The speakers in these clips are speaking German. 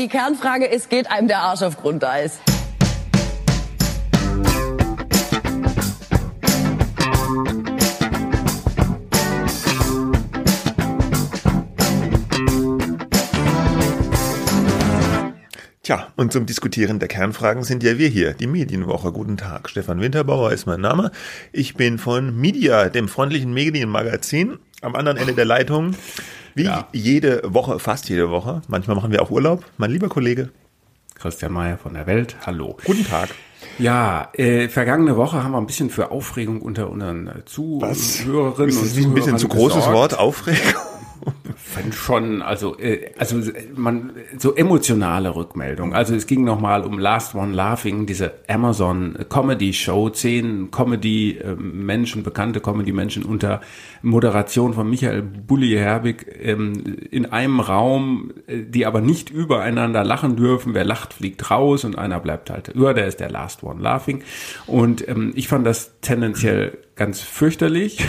Die Kernfrage ist, geht einem der Arsch auf Grundeis? Tja, und zum Diskutieren der Kernfragen sind ja wir hier, die Medienwoche. Guten Tag, Stefan Winterbauer ist mein Name. Ich bin von Media, dem freundlichen Medienmagazin, am anderen Ende der Leitung. Wie ja. jede Woche, fast jede Woche. Manchmal machen wir auch Urlaub. Mein lieber Kollege. Christian Mayer von der Welt. Hallo. Guten Tag. Ja, äh, vergangene Woche haben wir ein bisschen für Aufregung unter unseren Zuhörerinnen Was? Ist das nicht ein bisschen zu großes gesorgt. Wort, Aufregung? Fand schon, also, äh, also man, so emotionale Rückmeldung. Also es ging nochmal um Last One Laughing, diese Amazon Comedy Show, zehn Comedy-Menschen, bekannte Comedy-Menschen unter Moderation von Michael Bulli Herbig ähm, in einem Raum, äh, die aber nicht übereinander lachen dürfen. Wer lacht, fliegt raus und einer bleibt halt über, der ist der Last One Laughing. Und ähm, ich fand das tendenziell ganz fürchterlich.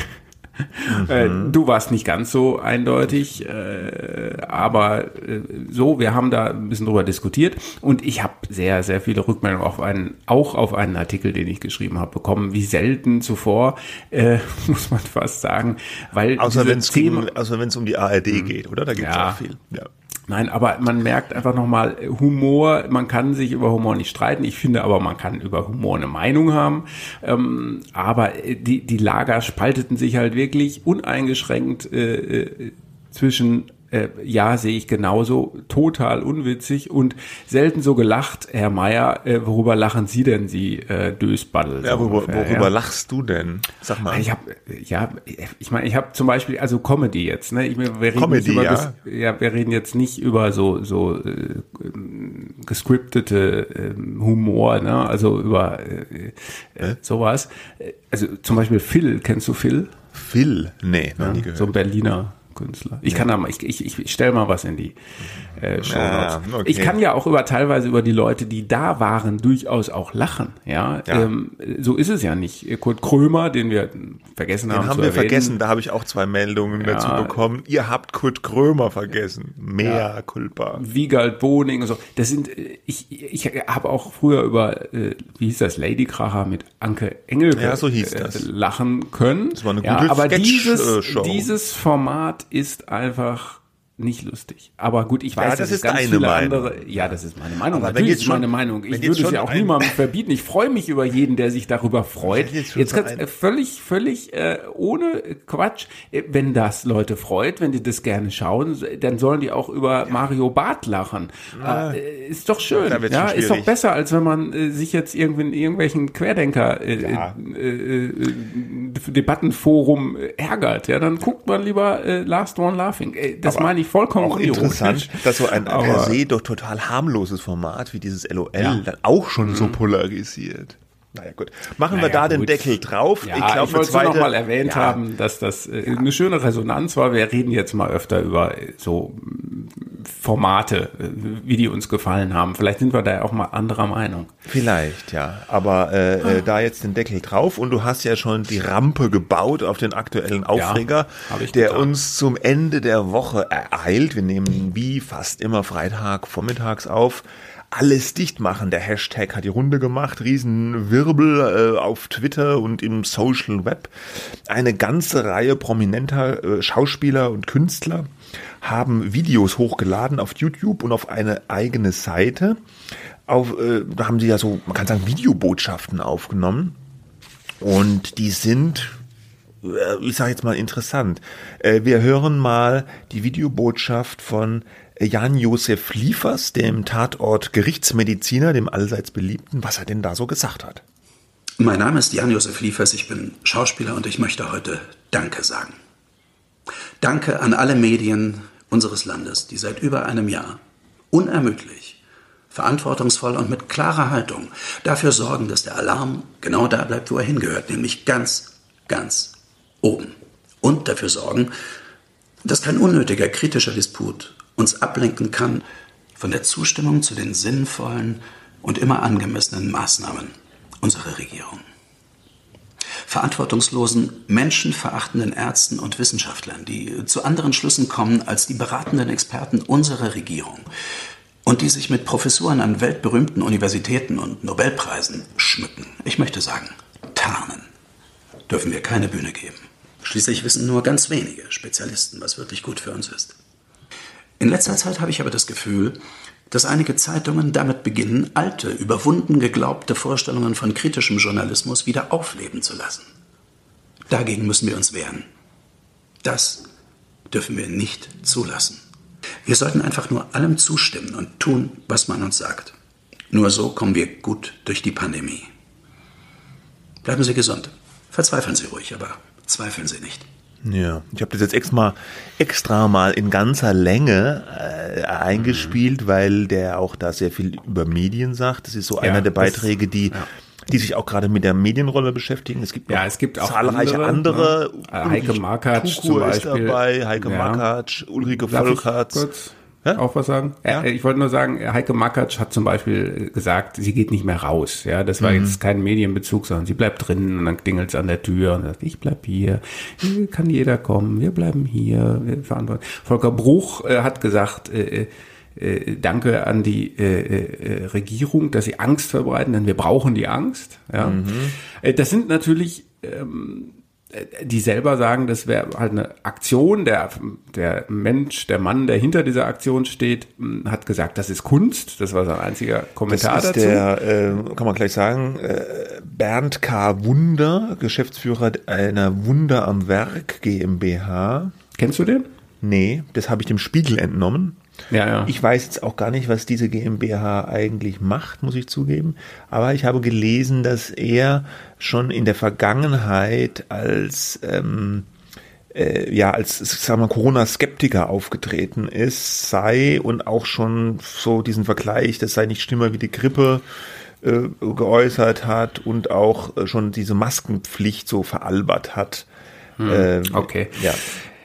Äh, mhm. du warst nicht ganz so eindeutig, äh, aber äh, so, wir haben da ein bisschen drüber diskutiert und ich habe sehr, sehr viele Rückmeldungen auf einen, auch auf einen Artikel, den ich geschrieben habe, bekommen, wie selten zuvor, äh, muss man fast sagen, weil außer wenn es außer es um die ARD mhm. geht, oder? Da gibt es ja. auch viel. Ja. Nein, aber man merkt einfach nochmal Humor, man kann sich über Humor nicht streiten. Ich finde aber, man kann über Humor eine Meinung haben. Ähm, aber die, die Lager spalteten sich halt wirklich uneingeschränkt äh, äh zwischen äh, ja, sehe ich genauso, total unwitzig und selten so gelacht, Herr Meier. Äh, worüber lachen Sie denn, Sie äh, Dösbaddel? Ja, worüber, ungefähr, worüber ja? lachst du denn? Sag mal. Ich habe, ja, ich meine, ich habe zum Beispiel, also Comedy jetzt, ne? Ich, wir reden Comedy, über ja. Ja, wir reden jetzt nicht über so so äh, gescriptete äh, Humor, ne? Also über äh, äh, sowas. Also zum Beispiel Phil, kennst du Phil? Phil? Nee, noch ja, nie gehört. So ein Berliner Künstler. Ich kann da mal, ich, ich, ich stelle mal was in die äh, Show ja, okay. Ich kann ja auch über teilweise über die Leute, die da waren, durchaus auch lachen. Ja, ja. Ähm, so ist es ja nicht. Kurt Krömer, den wir vergessen den haben. Den haben wir erwähnen. vergessen. Da habe ich auch zwei Meldungen ja. dazu bekommen. Ihr habt Kurt Krömer vergessen. Mehr ja. Culpa. Wiegald Boning und so. Das sind. Ich ich habe auch früher über äh, wie hieß das Lady Kracher mit Anke Engelke ja, so hieß äh, das. lachen können. Das war eine gute ja, aber dieses, dieses Format ist einfach nicht lustig. Aber gut, ich weiß, ja, das ist ganz viele Meinung. andere. Ja, das ist meine Meinung. Aber Natürlich wenn jetzt schon, ist meine Meinung. Ich würde es ja auch niemandem verbieten. Ich freue mich über jeden, der sich darüber freut. Jetzt, jetzt ganz äh, völlig, völlig äh, ohne Quatsch. Äh, wenn das Leute freut, wenn die das gerne schauen, dann sollen die auch über ja. Mario Barth lachen. Ja. Äh, ist doch schön. Ja, ist doch besser, als wenn man äh, sich jetzt irgendwie in irgendwelchen Querdenker äh, ja. äh, äh, Debattenforum ärgert. Ja, dann guckt man lieber äh, Last One Laughing. Äh, das meine ich vollkommen auch interessant, dass so ein per se doch total harmloses Format wie dieses LOL ja. dann auch schon mhm. so polarisiert. Naja, gut. Machen naja, wir da gut. den Deckel drauf. Ja, ich glaube, ich wollte noch mal erwähnt ja. haben, dass das äh, ja. eine schöne Resonanz war. Wir reden jetzt mal öfter über äh, so Formate, äh, wie die uns gefallen haben. Vielleicht sind wir da ja auch mal anderer Meinung. Vielleicht, ja. Aber äh, ah. da jetzt den Deckel drauf und du hast ja schon die Rampe gebaut auf den aktuellen Aufreger, der getan. uns zum Ende der Woche ereilt. Wir nehmen wie fast immer Freitag vormittags auf alles dicht machen. Der Hashtag hat die Runde gemacht, Riesenwirbel äh, auf Twitter und im Social Web. Eine ganze Reihe prominenter äh, Schauspieler und Künstler haben Videos hochgeladen auf YouTube und auf eine eigene Seite. Auf, äh, da haben sie ja so, man kann sagen, Videobotschaften aufgenommen. Und die sind äh, ich sage jetzt mal interessant. Äh, wir hören mal die Videobotschaft von Jan-Josef Liefers, dem Tatort Gerichtsmediziner, dem allseits beliebten, was er denn da so gesagt hat. Mein Name ist Jan-Josef Liefers, ich bin Schauspieler und ich möchte heute Danke sagen. Danke an alle Medien unseres Landes, die seit über einem Jahr unermüdlich, verantwortungsvoll und mit klarer Haltung dafür sorgen, dass der Alarm genau da bleibt, wo er hingehört, nämlich ganz, ganz oben. Und dafür sorgen, dass kein unnötiger kritischer Disput uns ablenken kann von der Zustimmung zu den sinnvollen und immer angemessenen Maßnahmen unserer Regierung. Verantwortungslosen, menschenverachtenden Ärzten und Wissenschaftlern, die zu anderen Schlüssen kommen als die beratenden Experten unserer Regierung, und die sich mit Professuren an weltberühmten Universitäten und Nobelpreisen schmücken. Ich möchte sagen, tarnen. Dürfen wir keine Bühne geben. Schließlich wissen nur ganz wenige Spezialisten, was wirklich gut für uns ist. In letzter Zeit habe ich aber das Gefühl, dass einige Zeitungen damit beginnen, alte, überwunden geglaubte Vorstellungen von kritischem Journalismus wieder aufleben zu lassen. Dagegen müssen wir uns wehren. Das dürfen wir nicht zulassen. Wir sollten einfach nur allem zustimmen und tun, was man uns sagt. Nur so kommen wir gut durch die Pandemie. Bleiben Sie gesund. Verzweifeln Sie ruhig, aber zweifeln Sie nicht. Ja, ich habe das jetzt extra, extra mal in ganzer Länge äh, eingespielt, mhm. weil der auch da sehr viel über Medien sagt. Das ist so ja, einer der Beiträge, die ja die sich auch gerade mit der Medienrolle beschäftigen. Es gibt ja, es gibt auch zahlreiche andere. andere. Ne? Heike Makatsch zum Beispiel. ist dabei, Heike ja. Makatsch, Ulrike Volkerts. Ja? auch was sagen? Ja? Ich wollte nur sagen, Heike Makatsch hat zum Beispiel gesagt, sie geht nicht mehr raus. Ja, das war mhm. jetzt kein Medienbezug, sondern sie bleibt drin und dann klingelt es an der Tür und sagt, ich bleib hier. Hier kann jeder kommen. Wir bleiben hier. Wir verantworten. Volker Bruch äh, hat gesagt, äh, äh, danke an die äh, äh, Regierung, dass sie Angst verbreiten, denn wir brauchen die Angst. Ja. Mhm. Äh, das sind natürlich ähm, die selber sagen, das wäre halt eine Aktion. Der, der Mensch, der Mann, der hinter dieser Aktion steht, hm, hat gesagt, das ist Kunst. Das war sein einziger Kommentar das ist dazu. Der, äh, kann man gleich sagen, äh, Bernd K. Wunder, Geschäftsführer einer Wunder am Werk GmbH. Kennst du den? Nee, das habe ich dem Spiegel entnommen. Ja, ja. Ich weiß jetzt auch gar nicht, was diese GmbH eigentlich macht, muss ich zugeben. Aber ich habe gelesen, dass er schon in der Vergangenheit als ähm, äh, ja als sagen wir Corona-Skeptiker aufgetreten ist, sei und auch schon so diesen Vergleich, das sei nicht schlimmer wie die Grippe äh, geäußert hat und auch äh, schon diese Maskenpflicht so veralbert hat. Hm, ähm, okay. Ja.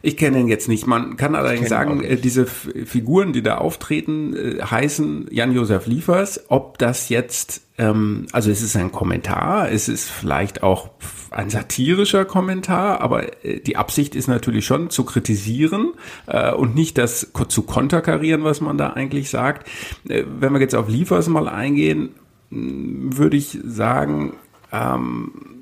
Ich kenne ihn jetzt nicht. Man kann allerdings sagen, äh, diese Figuren, die da auftreten, äh, heißen Jan-Josef Liefers. Ob das jetzt, ähm, also es ist ein Kommentar, es ist vielleicht auch ein satirischer Kommentar, aber äh, die Absicht ist natürlich schon zu kritisieren äh, und nicht das zu konterkarieren, was man da eigentlich sagt. Äh, wenn wir jetzt auf Liefers mal eingehen, würde ich sagen, ähm,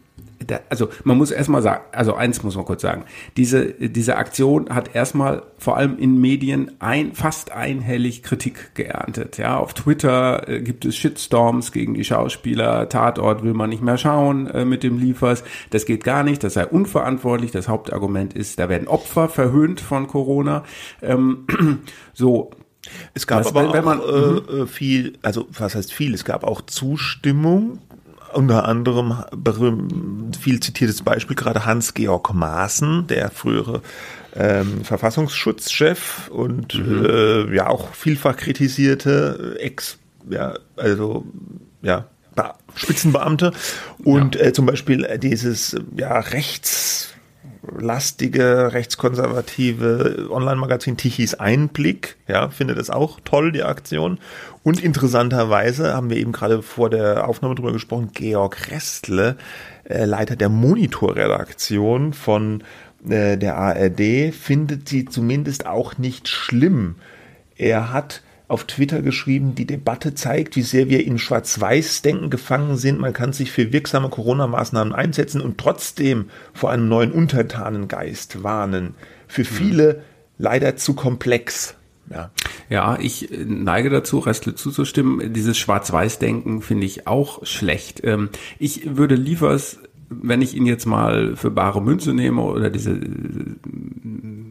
da, also man muss erstmal sagen, also eins muss man kurz sagen, diese, diese Aktion hat erstmal vor allem in Medien ein, fast einhellig Kritik geerntet. Ja, auf Twitter äh, gibt es Shitstorms gegen die Schauspieler, Tatort will man nicht mehr schauen äh, mit dem Liefers, das geht gar nicht, das sei unverantwortlich, das Hauptargument ist, da werden Opfer verhöhnt von Corona. Ähm, so, es gab was, aber auch man, äh, mhm. viel, also was heißt viel, es gab auch Zustimmung unter anderem berühmt, viel zitiertes Beispiel gerade Hans-Georg Maaßen, der frühere ähm, Verfassungsschutzchef und mhm. äh, ja auch vielfach kritisierte Ex, ja, also ja, Spitzenbeamte und ja. äh, zum Beispiel dieses ja rechts lastige, rechtskonservative Online-Magazin Tichys Einblick, ja, findet es auch toll, die Aktion. Und interessanterweise haben wir eben gerade vor der Aufnahme drüber gesprochen, Georg Restle, äh, Leiter der Monitorredaktion von äh, der ARD, findet sie zumindest auch nicht schlimm. Er hat auf Twitter geschrieben, die Debatte zeigt, wie sehr wir in Schwarz-Weiß-Denken gefangen sind. Man kann sich für wirksame Corona-Maßnahmen einsetzen und trotzdem vor einem neuen Untertanengeist warnen. Für viele leider zu komplex. Ja. ja, ich neige dazu, Restle zuzustimmen. Dieses Schwarz-Weiß-Denken finde ich auch schlecht. Ähm, ich würde lieber wenn ich ihn jetzt mal für bare Münze nehme oder diese äh,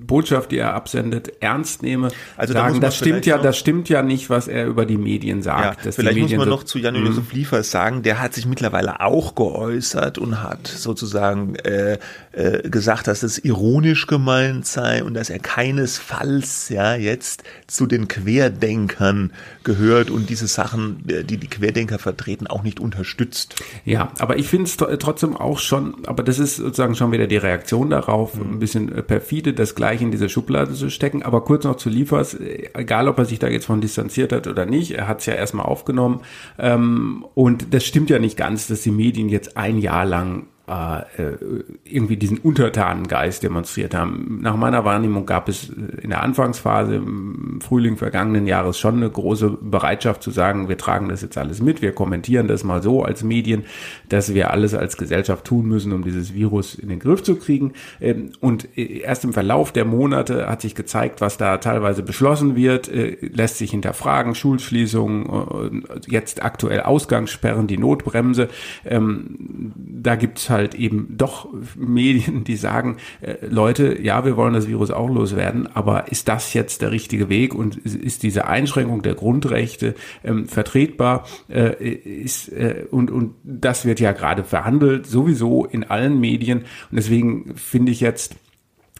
Botschaft, die er absendet, ernst nehme, also sagen, da das stimmt ja, das stimmt ja nicht, was er über die Medien sagt. Ja, vielleicht muss man so, noch zu Jan-Josef mhm. Liefers sagen, der hat sich mittlerweile auch geäußert und hat sozusagen äh, äh, gesagt, dass es ironisch gemeint sei und dass er keinesfalls ja jetzt zu den Querdenkern gehört und diese Sachen, äh, die die Querdenker vertreten, auch nicht unterstützt. Ja, aber ich finde es trotzdem auch schon, aber das ist sozusagen schon wieder die Reaktion darauf, mhm. ein bisschen äh, perfide, das gleich in diese Schublade zu stecken. Aber kurz noch zu Liefers, äh, egal ob er sich da jetzt von distanziert hat oder nicht, er hat es ja erstmal aufgenommen. Ähm, und das stimmt ja nicht ganz, dass die Medien jetzt ein Jahr lang irgendwie diesen Untertanengeist demonstriert haben. Nach meiner Wahrnehmung gab es in der Anfangsphase im Frühling vergangenen Jahres schon eine große Bereitschaft zu sagen, wir tragen das jetzt alles mit, wir kommentieren das mal so als Medien, dass wir alles als Gesellschaft tun müssen, um dieses Virus in den Griff zu kriegen. Ähm, und erst im Verlauf der Monate hat sich gezeigt, was da teilweise beschlossen wird, äh, lässt sich hinterfragen, Schulschließungen, äh, jetzt aktuell Ausgangssperren, die Notbremse. Ähm, da gibt es halt eben doch Medien, die sagen, äh, Leute, ja, wir wollen das Virus auch loswerden, aber ist das jetzt der richtige Weg und ist diese Einschränkung der Grundrechte ähm, vertretbar? Äh, ist, äh, und, und das wird ja gerade verhandelt, sowieso in allen Medien. Und deswegen finde ich jetzt,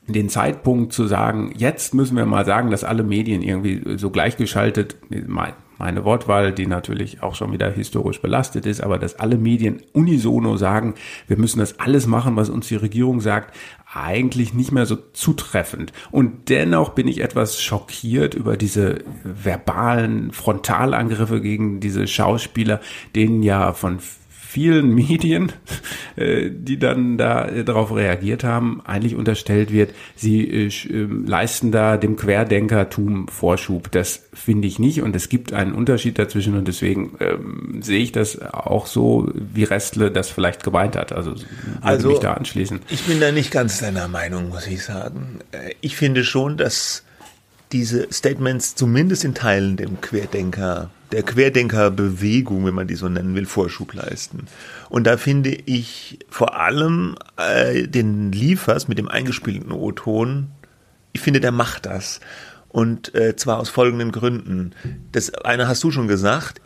den Zeitpunkt zu sagen, jetzt müssen wir mal sagen, dass alle Medien irgendwie so gleichgeschaltet, meine Wortwahl, die natürlich auch schon wieder historisch belastet ist, aber dass alle Medien unisono sagen, wir müssen das alles machen, was uns die Regierung sagt, eigentlich nicht mehr so zutreffend. Und dennoch bin ich etwas schockiert über diese verbalen Frontalangriffe gegen diese Schauspieler, denen ja von vielen Medien, äh, die dann da äh, darauf reagiert haben, eigentlich unterstellt wird, sie äh, ähm, leisten da dem Querdenkertum Vorschub. Das finde ich nicht und es gibt einen Unterschied dazwischen und deswegen ähm, sehe ich das auch so, wie Restle das vielleicht gemeint hat. Also, also mich da anschließen. Ich bin da nicht ganz deiner Meinung, muss ich sagen. Ich finde schon, dass diese Statements zumindest in Teilen dem Querdenker der Querdenkerbewegung, wenn man die so nennen will, Vorschub leisten. Und da finde ich vor allem äh, den Liefers mit dem eingespielten O-Ton, ich finde, der macht das. Und äh, zwar aus folgenden Gründen. Das eine hast du schon gesagt,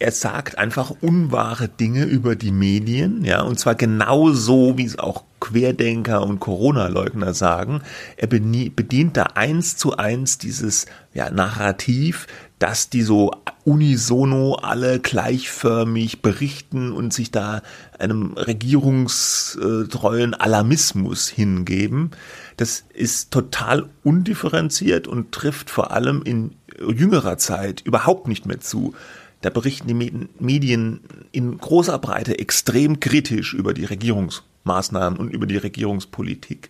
er sagt einfach unwahre Dinge über die Medien, ja, und zwar genauso, wie es auch Querdenker und Corona-Leugner sagen. Er bedient da eins zu eins dieses ja, Narrativ, dass die so unisono alle gleichförmig berichten und sich da einem regierungstreuen Alarmismus hingeben. Das ist total undifferenziert und trifft vor allem in jüngerer Zeit überhaupt nicht mehr zu. Da berichten die Medien in großer Breite extrem kritisch über die Regierungsmaßnahmen und über die Regierungspolitik.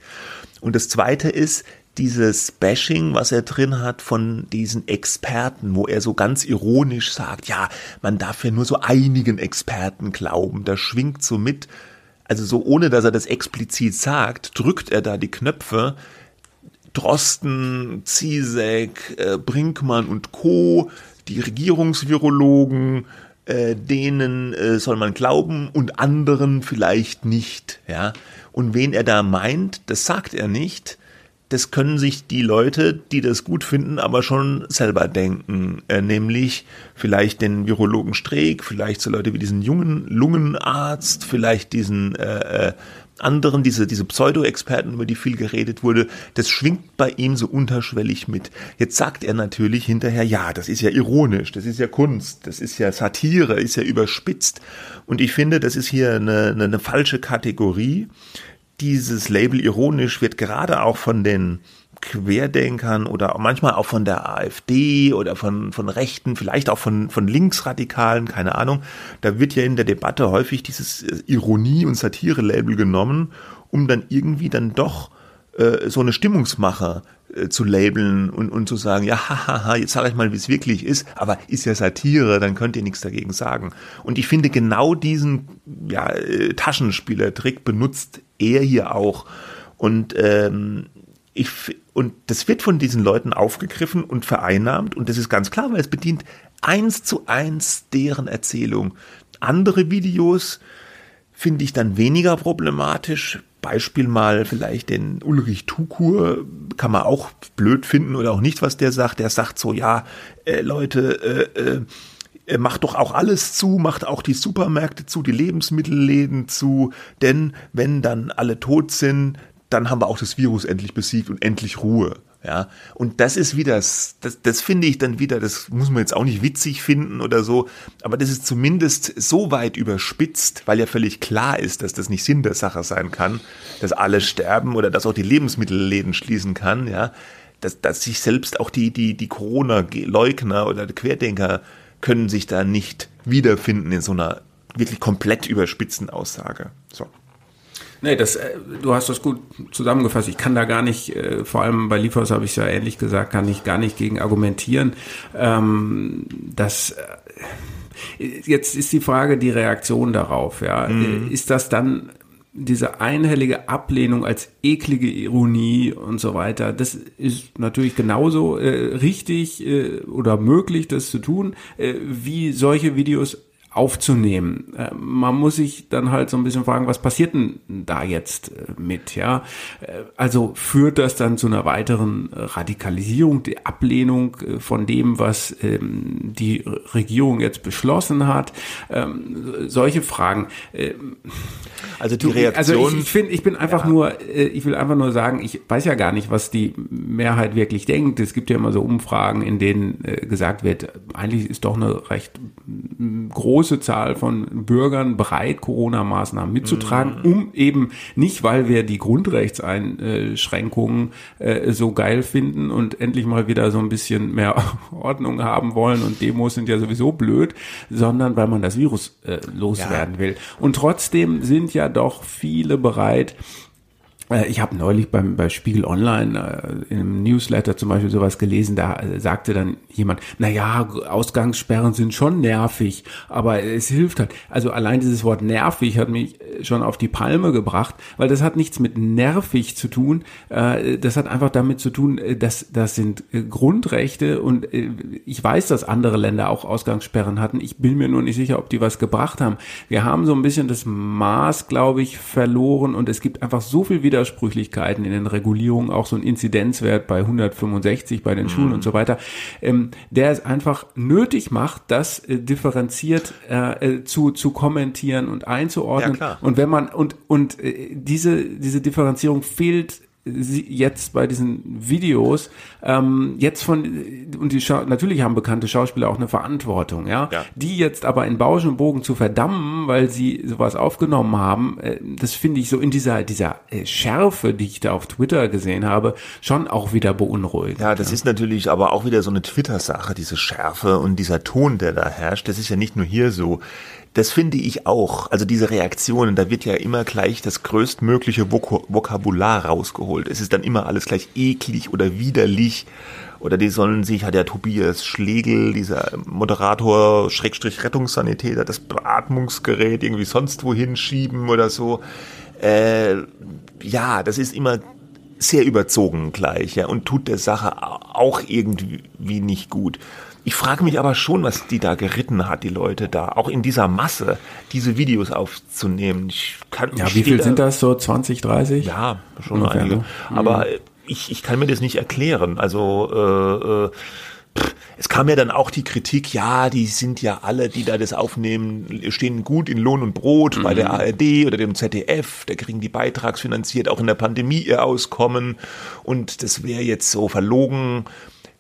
Und das Zweite ist dieses Bashing, was er drin hat von diesen Experten, wo er so ganz ironisch sagt, ja, man darf ja nur so einigen Experten glauben. Da schwingt so mit, also so ohne dass er das explizit sagt, drückt er da die Knöpfe, Drosten, Zizek, äh, Brinkmann und Co die Regierungsvirologen, äh, denen äh, soll man glauben und anderen vielleicht nicht, ja. Und wen er da meint, das sagt er nicht. Das können sich die Leute, die das gut finden, aber schon selber denken. Äh, nämlich vielleicht den Virologen Streeck, vielleicht so Leute wie diesen jungen Lungenarzt, vielleicht diesen äh, äh anderen, diese, diese Pseudo-Experten, über die viel geredet wurde, das schwingt bei ihm so unterschwellig mit. Jetzt sagt er natürlich hinterher, ja, das ist ja ironisch, das ist ja Kunst, das ist ja Satire, ist ja überspitzt. Und ich finde, das ist hier eine, eine, eine falsche Kategorie. Dieses Label ironisch wird gerade auch von den Querdenkern oder manchmal auch von der AfD oder von, von Rechten, vielleicht auch von, von Linksradikalen, keine Ahnung. Da wird ja in der Debatte häufig dieses äh, Ironie- und Satire-Label genommen, um dann irgendwie dann doch äh, so eine Stimmungsmacher äh, zu labeln und, und zu sagen, ja, hahaha, jetzt sage ich mal, wie es wirklich ist, aber ist ja Satire, dann könnt ihr nichts dagegen sagen. Und ich finde, genau diesen ja, äh, Taschenspielertrick benutzt er hier auch. Und ähm, ich, und das wird von diesen Leuten aufgegriffen und vereinnahmt und das ist ganz klar, weil es bedient eins zu eins deren Erzählung. Andere Videos finde ich dann weniger problematisch. Beispiel mal vielleicht den Ulrich Tukur, kann man auch blöd finden oder auch nicht, was der sagt. Der sagt so, ja, äh, Leute, äh, äh, macht doch auch alles zu, macht auch die Supermärkte zu, die Lebensmittelläden zu, denn wenn dann alle tot sind, dann haben wir auch das Virus endlich besiegt und endlich Ruhe. Ja, und das ist wieder, das, das finde ich dann wieder, das muss man jetzt auch nicht witzig finden oder so, aber das ist zumindest so weit überspitzt, weil ja völlig klar ist, dass das nicht Sinn der Sache sein kann, dass alle sterben oder dass auch die Lebensmittelläden schließen kann, ja, dass, dass sich selbst auch die, die, die Corona-Leugner oder Querdenker können sich da nicht wiederfinden in so einer wirklich komplett überspitzten Aussage. So. Nee, das, äh, du hast das gut zusammengefasst. Ich kann da gar nicht, äh, vor allem bei Liefers habe ich es ja ähnlich gesagt, kann ich gar nicht gegen argumentieren. Ähm, das äh, jetzt ist die Frage die Reaktion darauf. Ja, mhm. ist das dann diese einhellige Ablehnung als eklige Ironie und so weiter, das ist natürlich genauso äh, richtig äh, oder möglich, das zu tun, äh, wie solche Videos aufzunehmen. Äh, man muss sich dann halt so ein bisschen fragen, was passiert denn da jetzt äh, mit, ja? Äh, also führt das dann zu einer weiteren Radikalisierung, die Ablehnung von dem, was ähm, die Regierung jetzt beschlossen hat? Ähm, solche Fragen. Also die Reaktion. Also ich, ich finde, ich bin einfach ja. nur, ich will einfach nur sagen, ich weiß ja gar nicht, was die Mehrheit wirklich denkt. Es gibt ja immer so Umfragen, in denen gesagt wird, eigentlich ist doch eine recht große große Zahl von Bürgern bereit, Corona-Maßnahmen mitzutragen, mhm. um eben nicht, weil wir die Grundrechtseinschränkungen äh, so geil finden und endlich mal wieder so ein bisschen mehr Ordnung haben wollen und Demos sind ja sowieso blöd, sondern weil man das Virus äh, loswerden ja. will. Und trotzdem sind ja doch viele bereit, ich habe neulich beim bei Spiegel Online äh, im Newsletter zum Beispiel sowas gelesen, da äh, sagte dann jemand, na ja, Ausgangssperren sind schon nervig, aber es hilft halt. Also allein dieses Wort nervig hat mich äh, schon auf die Palme gebracht, weil das hat nichts mit nervig zu tun. Äh, das hat einfach damit zu tun, äh, dass das sind Grundrechte und ich weiß, dass andere Länder auch Ausgangssperren hatten. Ich bin mir nur nicht sicher, ob die was gebracht haben. Wir haben so ein bisschen das Maß, glaube ich, verloren und es gibt einfach so viel wieder Widersprüchlichkeiten in den Regulierungen, auch so ein Inzidenzwert bei 165 bei den mhm. Schulen und so weiter, ähm, der es einfach nötig macht, das äh, differenziert äh, äh zu, zu kommentieren und einzuordnen. Ja, und wenn man und und äh, diese diese Differenzierung fehlt jetzt bei diesen Videos ähm, jetzt von und die Scha natürlich haben bekannte Schauspieler auch eine Verantwortung, ja? ja, die jetzt aber in Bausch und Bogen zu verdammen, weil sie sowas aufgenommen haben, äh, das finde ich so in dieser dieser äh, Schärfe, die ich da auf Twitter gesehen habe, schon auch wieder beunruhigend. Ja, das ja. ist natürlich aber auch wieder so eine Twitter-Sache, diese Schärfe und dieser Ton, der da herrscht. Das ist ja nicht nur hier so. Das finde ich auch. Also diese Reaktionen, da wird ja immer gleich das größtmögliche Vok Vokabular rausgeholt. Es ist dann immer alles gleich eklig oder widerlich. Oder die sollen sich, hat ja Tobias Schlegel, dieser Moderator, Schrägstrich Rettungssanitäter, das Beatmungsgerät irgendwie sonst wohin schieben oder so. Äh, ja, das ist immer sehr überzogen gleich, ja, und tut der Sache auch irgendwie nicht gut. Ich frage mich aber schon, was die da geritten hat, die Leute da, auch in dieser Masse, diese Videos aufzunehmen. Ich kann, ja, wie viel sind das, so 20, 30? Ja, schon Ungefähr, einige. Ne? Aber mhm. ich, ich kann mir das nicht erklären. Also, äh, äh, es kam ja dann auch die Kritik, ja, die sind ja alle, die da das aufnehmen, stehen gut in Lohn und Brot mhm. bei der mhm. ARD oder dem ZDF, da kriegen die beitragsfinanziert auch in der Pandemie ihr Auskommen und das wäre jetzt so verlogen.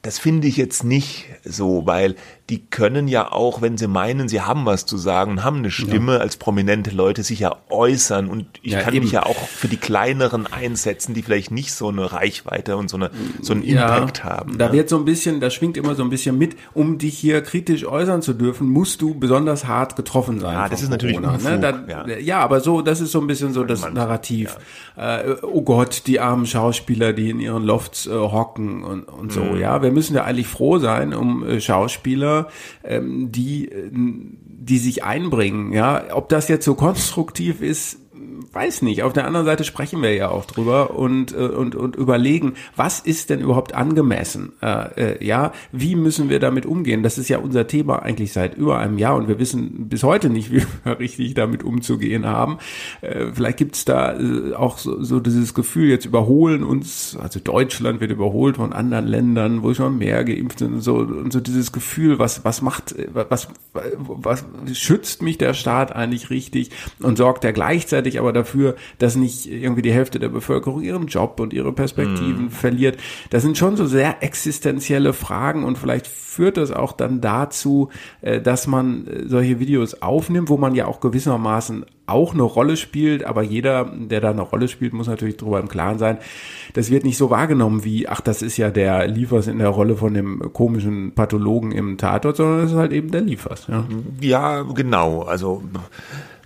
Das finde ich jetzt nicht so, weil die können ja auch, wenn sie meinen, sie haben was zu sagen, haben eine Stimme ja. als prominente Leute sich ja äußern und ich ja, kann eben. mich ja auch für die kleineren einsetzen, die vielleicht nicht so eine Reichweite und so, eine, so einen ja, Impact haben. Da wird so ein bisschen, da schwingt immer so ein bisschen mit, um dich hier kritisch äußern zu dürfen, musst du besonders hart getroffen sein. Ja, das ist natürlich Corona, ne? da, ja. ja. aber so, das ist so ein bisschen so das Narrativ. Äh, oh Gott, die armen Schauspieler, die in ihren Lofts äh, hocken und, und so, mhm. ja. Wir müssen ja eigentlich froh sein um äh, Schauspieler, ähm, die, äh, die sich einbringen. Ja, ob das jetzt so konstruktiv ist, weiß nicht. Auf der anderen Seite sprechen wir ja auch drüber und, äh, und, und überlegen, was ist denn überhaupt angemessen? Äh, äh, ja, wie müssen wir damit umgehen? Das ist ja unser Thema eigentlich seit über einem Jahr und wir wissen bis heute nicht, wie wir richtig damit umzugehen haben. Äh, vielleicht gibt's da äh, auch so, so dieses Gefühl, jetzt überholen uns, also Deutschland wird überholt von anderen Ländern, wo schon mehr geimpft sind und so, und so dieses Gefühl, was, was macht, was, was, was schützt mich der Staat eigentlich richtig und sorgt er gleichzeitig aber dafür, dass nicht irgendwie die Hälfte der Bevölkerung ihren Job und ihre Perspektiven mm. verliert. Das sind schon so sehr existenzielle Fragen und vielleicht führt das auch dann dazu, äh, dass man äh, solche Videos aufnimmt, wo man ja auch gewissermaßen auch eine Rolle spielt, aber jeder, der da eine Rolle spielt, muss natürlich darüber im Klaren sein. Das wird nicht so wahrgenommen wie, ach, das ist ja der Liefers in der Rolle von dem komischen Pathologen im Tatort, sondern es ist halt eben der Liefers. Ja, ja genau. Also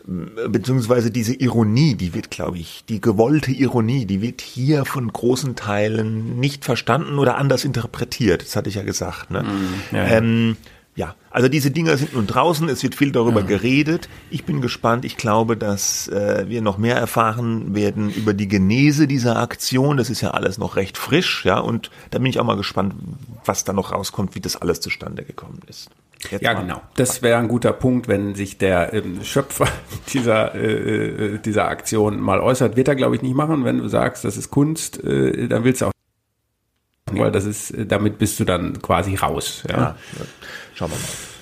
beziehungsweise diese Ironie, die wird, glaube ich, die gewollte Ironie, die wird hier von großen Teilen nicht verstanden oder anders interpretiert. Das hatte ich ja gesagt. Ne? Mm, ja, ähm, ja, also diese Dinger sind nun draußen, es wird viel darüber ja. geredet. Ich bin gespannt. Ich glaube, dass äh, wir noch mehr erfahren werden über die Genese dieser Aktion. Das ist ja alles noch recht frisch, ja, und da bin ich auch mal gespannt, was da noch rauskommt, wie das alles zustande gekommen ist. Jetzt ja, genau. Das wäre ein guter Punkt, wenn sich der ähm, Schöpfer dieser, äh, äh, dieser Aktion mal äußert. Wird er, glaube ich, nicht machen. Wenn du sagst, das ist Kunst, äh, dann willst du auch weil das ist, äh, damit bist du dann quasi raus. Ja. ja. Schauen wir mal.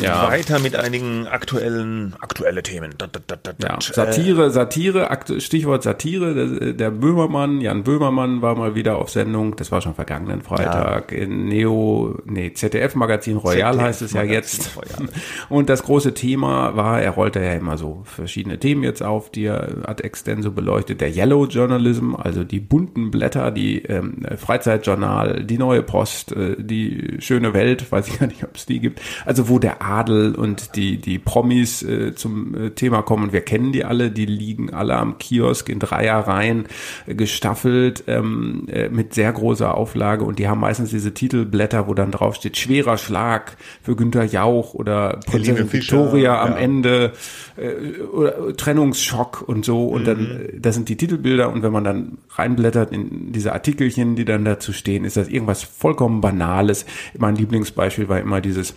Ja. Weiter mit einigen aktuellen, aktuelle Themen. Da, da, da, ja. Satire, Satire, Stichwort Satire. Der, der, Böhmermann, Jan Böhmermann war mal wieder auf Sendung. Das war schon vergangenen Freitag ja. in Neo, nee, ZDF Magazin Royal ZDF heißt es ja jetzt. Royal. Und das große Thema war, er rollte ja immer so verschiedene Themen jetzt auf, die er ad extenso beleuchtet. Der Yellow Journalism, also die bunten Blätter, die ähm, Freizeitjournal, die Neue Post, äh, die schöne Welt, weiß ich gar nicht, ob es die gibt. Also wo der Adel und die, die Promis äh, zum äh, Thema kommen. Wir kennen die alle, die liegen alle am Kiosk in Dreierreihen äh, gestaffelt ähm, äh, mit sehr großer Auflage und die haben meistens diese Titelblätter, wo dann drauf steht, schwerer Schlag für Günter Jauch oder Prinzessin Victoria am ja. Ende äh, oder Trennungsschock und so und mhm. dann, äh, das sind die Titelbilder und wenn man dann reinblättert in diese Artikelchen, die dann dazu stehen, ist das irgendwas vollkommen Banales. Mein Lieblingsbeispiel war immer dieses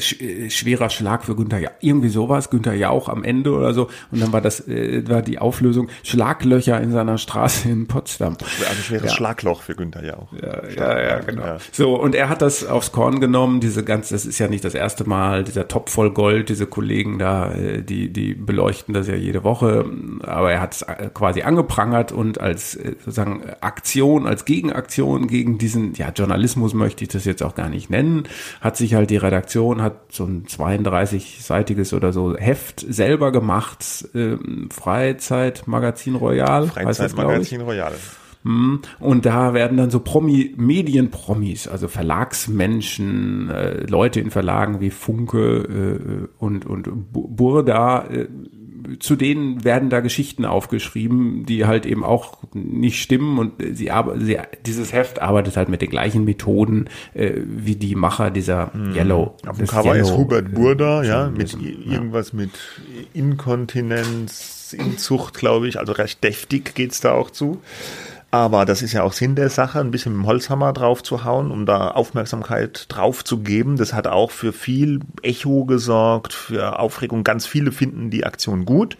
schwerer Schlag für Günther Jauch. Irgendwie sowas, Günther Jauch am Ende oder so. Und dann war das, äh, war die Auflösung Schlaglöcher in seiner Straße in Potsdam. Also schweres ja. Schlagloch für Günther Jauch. Ja, ja, ja, genau. Ja. So, und er hat das aufs Korn genommen, diese ganze, das ist ja nicht das erste Mal, dieser Topf voll Gold, diese Kollegen da, äh, die, die beleuchten das ja jede Woche. Aber er hat es quasi angeprangert und als sozusagen Aktion, als Gegenaktion gegen diesen, ja, Journalismus möchte ich das jetzt auch gar nicht nennen, hat sich halt die Redaktion Redaktion hat so ein 32-seitiges oder so Heft selber gemacht, ähm, Freizeitmagazin Royal. Freizeitmagazin Royal. Hm. Und da werden dann so Promi, Medienpromis, also Verlagsmenschen, äh, Leute in Verlagen wie Funke äh, und, und Burda äh, zu denen werden da Geschichten aufgeschrieben, die halt eben auch nicht stimmen und sie, sie dieses Heft arbeitet halt mit den gleichen Methoden äh, wie die Macher dieser mhm. Yellow. Auf dem Cover Yellow, ist Hubert Burda, äh, ja, mit ja. irgendwas mit Inkontinenz, Inzucht, glaube ich, also recht deftig geht's da auch zu. Aber das ist ja auch Sinn der Sache, ein bisschen mit dem Holzhammer drauf zu hauen, um da Aufmerksamkeit drauf zu geben. Das hat auch für viel Echo gesorgt, für Aufregung. Ganz viele finden die Aktion gut.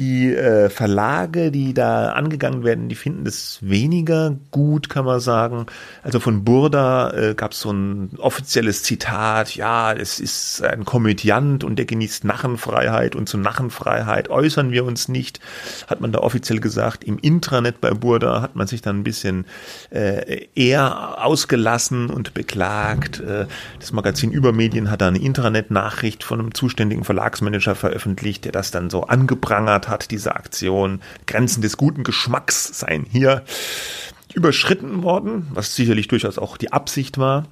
Die äh, Verlage, die da angegangen werden, die finden das weniger gut, kann man sagen. Also von Burda äh, gab es so ein offizielles Zitat, ja, es ist ein Komödiant und der genießt Narrenfreiheit und zur Narrenfreiheit äußern wir uns nicht, hat man da offiziell gesagt. Im Intranet bei Burda hat man sich dann ein bisschen äh, eher ausgelassen und beklagt. Äh, das Magazin Übermedien hat da eine Intranet-Nachricht von einem zuständigen Verlagsmanager veröffentlicht, der das dann so angeprangert hat, diese Aktion. Grenzen des guten Geschmacks seien hier überschritten worden, was sicherlich durchaus auch die Absicht war.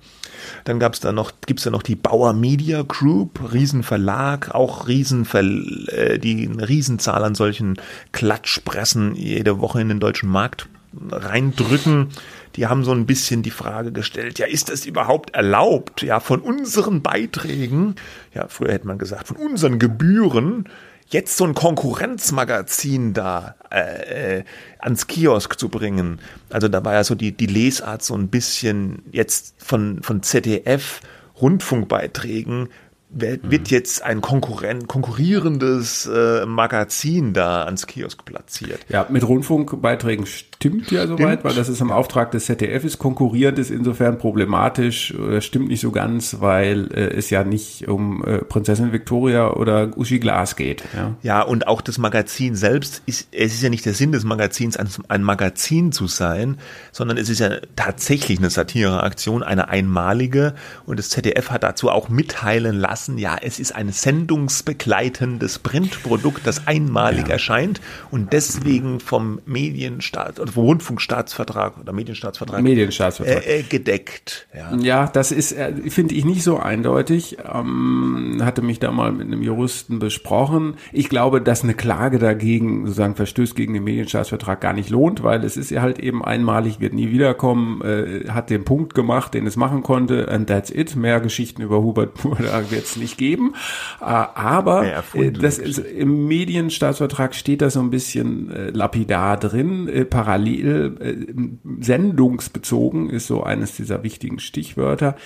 Dann gab's da noch, gibt's da noch die Bauer Media Group, Riesenverlag, auch Riesenver äh, die eine Riesenzahl an solchen Klatschpressen jede Woche in den deutschen Markt reindrücken. Die haben so ein bisschen die Frage gestellt, ja, ist das überhaupt erlaubt? Ja, von unseren Beiträgen, ja, früher hätte man gesagt, von unseren Gebühren jetzt so ein Konkurrenzmagazin da äh, äh, ans Kiosk zu bringen. Also da war ja so die, die Lesart so ein bisschen jetzt von, von ZDF Rundfunkbeiträgen wird mhm. jetzt ein Konkurrent, konkurrierendes äh, Magazin da ans Kiosk platziert. Ja, mit Rundfunkbeiträgen stimmt ja soweit, weil das ist im Auftrag des ZDF ist. Konkurrierend ist insofern problematisch, oder stimmt nicht so ganz, weil äh, es ja nicht um äh, Prinzessin Victoria oder Uschi Glas geht. Ja. ja, und auch das Magazin selbst ist, es ist ja nicht der Sinn des Magazins, ein, ein Magazin zu sein, sondern es ist ja tatsächlich eine Satireaktion, eine einmalige und das ZDF hat dazu auch mitteilen lassen, lassen, ja, es ist ein sendungsbegleitendes Printprodukt, das einmalig ja. erscheint und deswegen vom Medienstaat oder vom Rundfunkstaatsvertrag oder Medienstaatsvertrag, Medienstaatsvertrag. Äh, äh, gedeckt. Ja. ja, das ist, äh, finde ich, nicht so eindeutig. Ähm, hatte mich da mal mit einem Juristen besprochen. Ich glaube, dass eine Klage dagegen, sozusagen Verstößt gegen den Medienstaatsvertrag gar nicht lohnt, weil es ist ja halt eben einmalig, wird nie wiederkommen, äh, hat den Punkt gemacht, den es machen konnte, and that's it. Mehr Geschichten über Hubert Burda wird es nicht geben. Äh, aber äh, das ist, im Medienstaatsvertrag steht da so ein bisschen äh, lapidar drin, parallel sendungsbezogen ist so eines dieser wichtigen Stichwörter.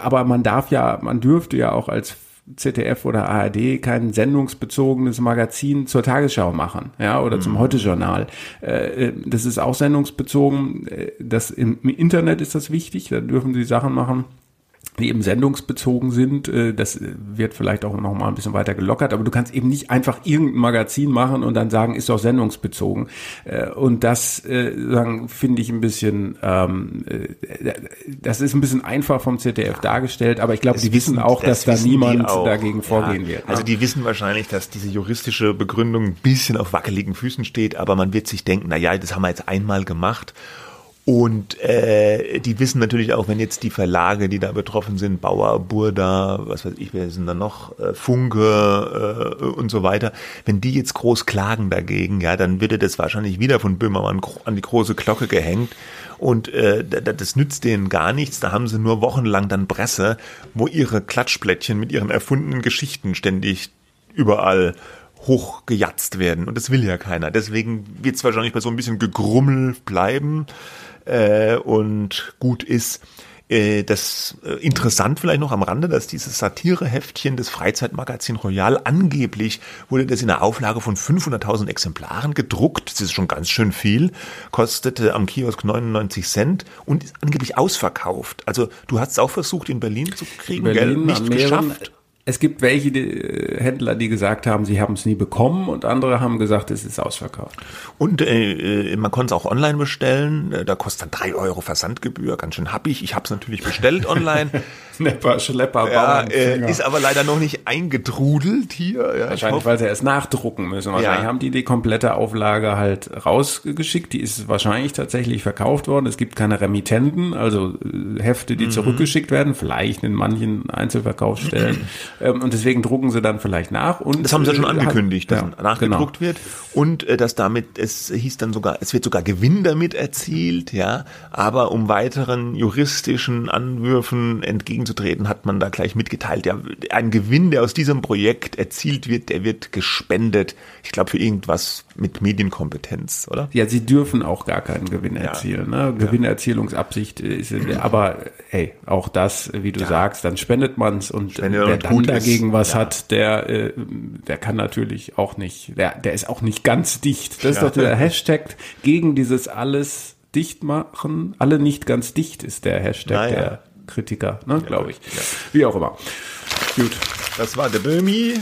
Aber man darf ja, man dürfte ja auch als ZDF oder ARD kein sendungsbezogenes Magazin zur Tagesschau machen, ja, oder mhm. zum Heute-Journal. Äh, das ist auch sendungsbezogen. Das im Internet ist das wichtig. Da dürfen sie Sachen machen die eben sendungsbezogen sind. Äh, das wird vielleicht auch noch mal ein bisschen weiter gelockert, aber du kannst eben nicht einfach irgendein Magazin machen und dann sagen, ist doch sendungsbezogen. Äh, und das äh, sagen finde ich ein bisschen, ähm, das ist ein bisschen einfach vom ZDF dargestellt, aber ich glaube, die wissen auch, das dass da niemand dagegen vorgehen ja. wird. Ne? Also die wissen wahrscheinlich, dass diese juristische Begründung ein bisschen auf wackeligen Füßen steht, aber man wird sich denken, na ja, das haben wir jetzt einmal gemacht und äh, die wissen natürlich auch, wenn jetzt die Verlage, die da betroffen sind, Bauer, Burda, was weiß ich, wer sind da noch, äh, Funke äh, und so weiter, wenn die jetzt groß klagen dagegen, ja, dann wird das wahrscheinlich wieder von Böhmermann an die große Glocke gehängt. Und äh, das nützt denen gar nichts. Da haben sie nur wochenlang dann Presse, wo ihre Klatschblättchen mit ihren erfundenen Geschichten ständig überall hochgejatzt werden. Und das will ja keiner. Deswegen wird es wahrscheinlich bei so ein bisschen Gegrummel bleiben äh, und gut ist. Äh, das äh, interessant vielleicht noch am Rande, dass dieses Satireheftchen des Freizeitmagazin Royal angeblich wurde das in einer Auflage von 500.000 Exemplaren gedruckt. Das ist schon ganz schön viel. Kostete am Kiosk 99 Cent und ist angeblich ausverkauft. Also du hast es auch versucht in Berlin zu kriegen, Berlin, gell? nicht geschafft es gibt welche die, äh, Händler, die gesagt haben, sie haben es nie bekommen und andere haben gesagt, es ist ausverkauft. Und äh, äh man konnte es auch online bestellen. Äh, da kostet dann drei Euro Versandgebühr, ganz schön happig. Ich habe es natürlich bestellt online. Snapper, Schlepper, ja, äh, Ist aber leider noch nicht eingetrudelt hier. Ja, wahrscheinlich, weil sie erst nachdrucken müssen. Wahrscheinlich ja. haben die die komplette Auflage halt rausgeschickt. Die ist wahrscheinlich tatsächlich verkauft worden. Es gibt keine Remittenten, also Hefte, die mhm. zurückgeschickt werden. Vielleicht in manchen Einzelverkaufsstellen. Ähm, und deswegen drucken sie dann vielleicht nach. Und, das haben sie schon äh, angekündigt, dass ja, nachgedruckt genau. wird. Und äh, dass damit, es hieß dann sogar, es wird sogar Gewinn damit erzielt, ja. Aber um weiteren juristischen Anwürfen entgegenzutreten, hat man da gleich mitgeteilt, ja, ein Gewinn, der aus diesem Projekt erzielt wird, der wird gespendet. Ich glaube, für irgendwas mit Medienkompetenz, oder? Ja, sie dürfen auch gar keinen Gewinn erzielen. Ja. Ne? Gewinnerzielungsabsicht ist, aber hey, auch das, wie du ja. sagst, dann spendet man es und Spendet wer dann dagegen ist, was ja. hat, der, äh, der kann natürlich auch nicht, der, der ist auch nicht ganz dicht. Das ist doch der Hashtag gegen dieses alles dicht machen. Alle nicht ganz dicht ist der Hashtag naja. der Kritiker, ne, glaube ich. Wie auch immer. Gut. Das war der Böhmi.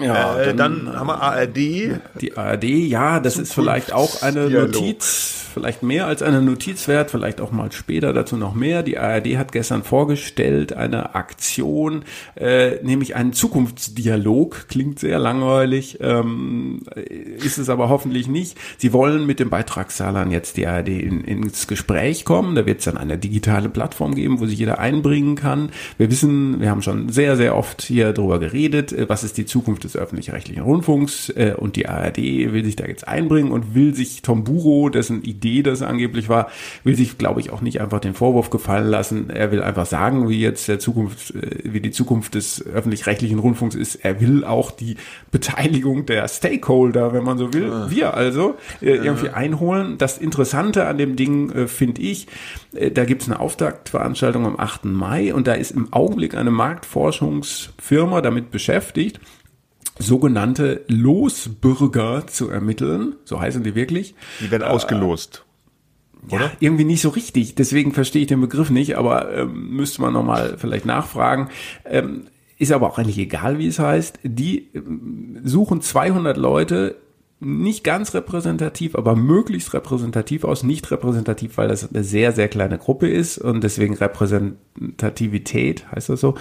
Ja, äh, dann, dann, haben wir ARD. Die ARD, ja, das ist vielleicht auch eine Notiz vielleicht mehr als eine Notiz wert, vielleicht auch mal später dazu noch mehr. Die ARD hat gestern vorgestellt eine Aktion, äh, nämlich einen Zukunftsdialog. Klingt sehr langweilig, ähm, ist es aber hoffentlich nicht. Sie wollen mit den Beitragszahlern jetzt die ARD in, ins Gespräch kommen. Da wird es dann eine digitale Plattform geben, wo sich jeder einbringen kann. Wir wissen, wir haben schon sehr, sehr oft hier drüber geredet, äh, was ist die Zukunft des öffentlich-rechtlichen Rundfunks äh, und die ARD will sich da jetzt einbringen und will sich Tom Buro, dessen Idee Idee das angeblich war, will sich, glaube ich, auch nicht einfach den Vorwurf gefallen lassen. Er will einfach sagen, wie jetzt der Zukunft, äh, wie die Zukunft des öffentlich-rechtlichen Rundfunks ist. Er will auch die Beteiligung der Stakeholder, wenn man so will, ja. wir also, äh, irgendwie einholen. Das Interessante an dem Ding äh, finde ich, da gibt es eine Auftaktveranstaltung am 8. Mai und da ist im Augenblick eine Marktforschungsfirma damit beschäftigt, sogenannte Losbürger zu ermitteln. So heißen die wirklich. Die werden ausgelost. Oder? Ja, irgendwie nicht so richtig. Deswegen verstehe ich den Begriff nicht, aber ähm, müsste man nochmal vielleicht nachfragen. Ähm, ist aber auch eigentlich egal, wie es heißt. Die ähm, suchen 200 Leute nicht ganz repräsentativ, aber möglichst repräsentativ aus. Nicht repräsentativ, weil das eine sehr, sehr kleine Gruppe ist und deswegen Repräsentativität, heißt das so,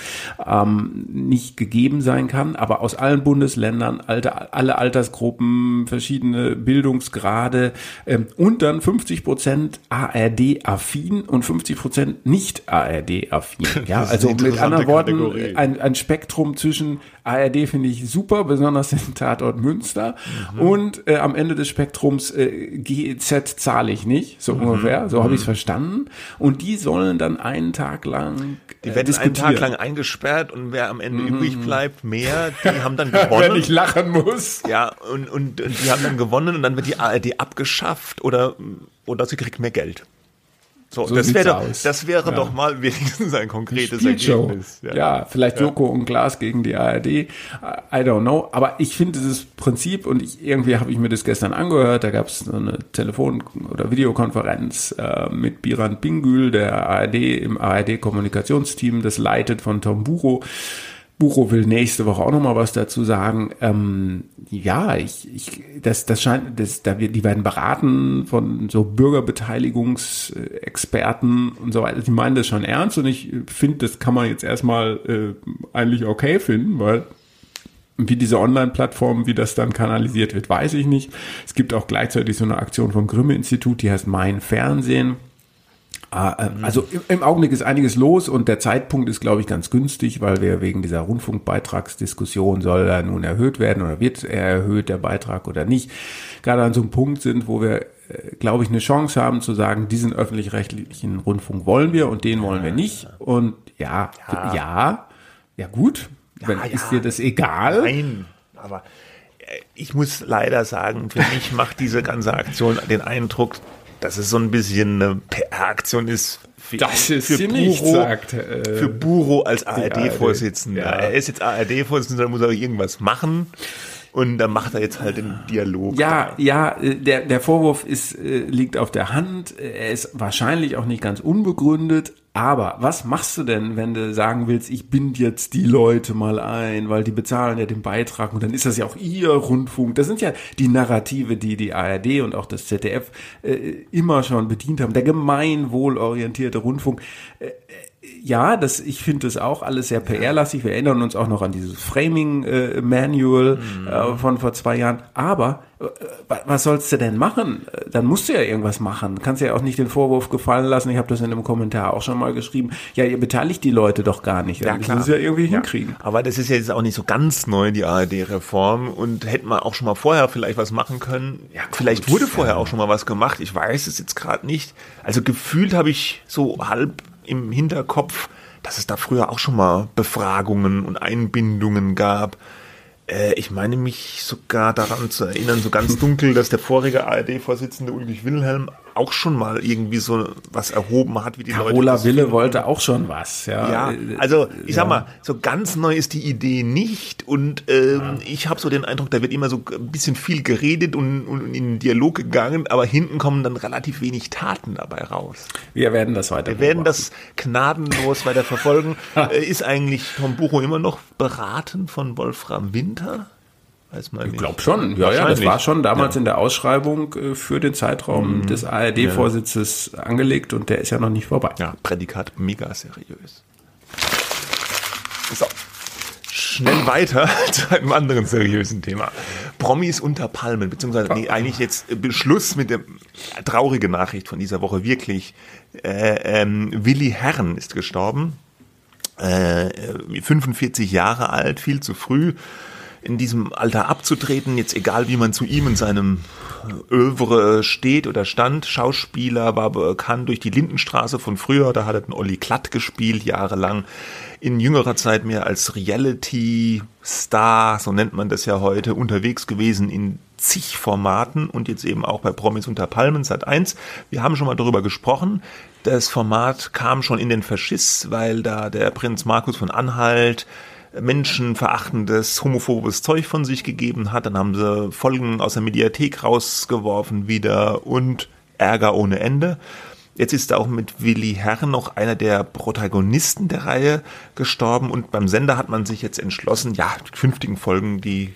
ähm, nicht gegeben sein kann. Aber aus allen Bundesländern, alte, alle Altersgruppen, verschiedene Bildungsgrade ähm, und dann 50 Prozent ARD-affin und 50 Prozent nicht ARD-affin. Ja, also mit anderen Worten, ein, ein Spektrum zwischen ARD finde ich super, besonders den Tatort Münster. Mhm. Und äh, am Ende des Spektrums äh, GEZ zahle ich nicht, so mhm. ungefähr. So mhm. habe ich es verstanden. Und die sollen dann einen Tag lang. Äh, die werden einen Tag lang eingesperrt und wer am Ende mhm. übrig bleibt, mehr, die haben dann gewonnen. Wenn ich lachen muss. Ja, und, und, und die haben dann gewonnen und dann wird die ARD abgeschafft oder, oder sie kriegt mehr Geld. So, so das wäre das wäre ja. doch mal wenigstens ein konkretes Ergebnis. Ja. ja, vielleicht ja. Joko und Glas gegen die ARD. I don't know. Aber ich finde dieses Prinzip und ich, irgendwie habe ich mir das gestern angehört. Da gab es so eine Telefon- oder Videokonferenz äh, mit Biran Bingül, der ARD im ARD-Kommunikationsteam, das leitet von Tom Buro. Bucho will nächste Woche auch noch mal was dazu sagen. Ähm, ja, ich, ich, das, das scheint, das, da wir, die werden beraten von so Bürgerbeteiligungsexperten und so weiter. Die meinen das schon ernst und ich finde, das kann man jetzt erstmal äh, eigentlich okay finden, weil wie diese Online-Plattform, wie das dann kanalisiert wird, weiß ich nicht. Es gibt auch gleichzeitig so eine Aktion vom Grimme-Institut, die heißt Mein Fernsehen also im, Augenblick ist einiges los und der Zeitpunkt ist, glaube ich, ganz günstig, weil wir wegen dieser Rundfunkbeitragsdiskussion soll er nun erhöht werden oder wird er erhöht, der Beitrag oder nicht, gerade an so einem Punkt sind, wo wir, äh, glaube ich, eine Chance haben zu sagen, diesen öffentlich-rechtlichen Rundfunk wollen wir und den wollen wir nicht. Und ja, ja, ja, ja gut, ja, Wenn, ja. ist dir das egal? Nein, aber äh, ich muss leider sagen, für mich macht diese ganze Aktion den Eindruck, dass es so ein bisschen eine PR-Aktion ist. Für, das ist für Buro, sagt, äh, für Buro als ARD-Vorsitzender. Ja. Er ist jetzt ARD-Vorsitzender, muss er irgendwas machen. Und dann macht er jetzt halt den Dialog. Ja, da. ja, äh, der, der Vorwurf ist, äh, liegt auf der Hand. Er ist wahrscheinlich auch nicht ganz unbegründet, aber was machst du denn, wenn du sagen willst, ich bind jetzt die Leute mal ein, weil die bezahlen ja den Beitrag und dann ist das ja auch ihr Rundfunk. Das sind ja die Narrative, die die ARD und auch das ZDF äh, immer schon bedient haben. Der gemeinwohlorientierte Rundfunk. Äh, ja, das, ich finde das auch alles sehr PR-lastig. Wir erinnern uns auch noch an dieses Framing-Manual äh, mhm. äh, von vor zwei Jahren. Aber äh, was sollst du denn machen? Dann musst du ja irgendwas machen. Du kannst ja auch nicht den Vorwurf gefallen lassen. Ich habe das in einem Kommentar auch schon mal geschrieben. Ja, ihr beteiligt die Leute doch gar nicht. Ja, klar. Das ja irgendwie ja. hinkriegen. Aber das ist ja jetzt auch nicht so ganz neu, die ARD-Reform. Und hätten wir auch schon mal vorher vielleicht was machen können. Ja, vielleicht wurde vorher auch schon mal was gemacht. Ich weiß es jetzt gerade nicht. Also gefühlt habe ich so halb im Hinterkopf, dass es da früher auch schon mal Befragungen und Einbindungen gab. Äh, ich meine mich sogar daran zu erinnern, so ganz dunkel, dass der vorige ARD-Vorsitzende Ulrich Wilhelm auch schon mal irgendwie so was erhoben hat, wie die Carola Leute. Carola Wille wollte auch schon was, ja. Ja, also ich sag mal, so ganz neu ist die Idee nicht und ähm, ja. ich habe so den Eindruck, da wird immer so ein bisschen viel geredet und, und in den Dialog gegangen, aber hinten kommen dann relativ wenig Taten dabei raus. Wir werden das weiter. Wir werden das gnadenlos weiter verfolgen. äh, ist eigentlich Tom Bucho immer noch beraten von Wolfram Winter? Weiß man ich glaube schon, ja, ja, das war schon damals ja. in der Ausschreibung äh, für den Zeitraum mhm. des ARD-Vorsitzes ja. angelegt und der ist ja noch nicht vorbei. Ja, Prädikat mega seriös. So, schnell weiter zu einem anderen seriösen Thema. Promis unter Palmen, beziehungsweise nee, eigentlich jetzt Beschluss mit der traurigen Nachricht von dieser Woche wirklich. Äh, ähm, Willi Herren ist gestorben, äh, 45 Jahre alt, viel zu früh in diesem Alter abzutreten, jetzt egal wie man zu ihm in seinem Övre steht oder stand. Schauspieler war bekannt durch die Lindenstraße von früher, da hat er den Olli Klatt gespielt, jahrelang. In jüngerer Zeit mehr als Reality-Star, so nennt man das ja heute, unterwegs gewesen in zig Formaten und jetzt eben auch bei Promis unter Palmen Sat 1. Wir haben schon mal darüber gesprochen. Das Format kam schon in den Verschiss, weil da der Prinz Markus von Anhalt menschenverachtendes, homophobes Zeug von sich gegeben hat. Dann haben sie Folgen aus der Mediathek rausgeworfen wieder und Ärger ohne Ende. Jetzt ist auch mit Willi Herren noch einer der Protagonisten der Reihe gestorben und beim Sender hat man sich jetzt entschlossen, ja, die künftigen Folgen, die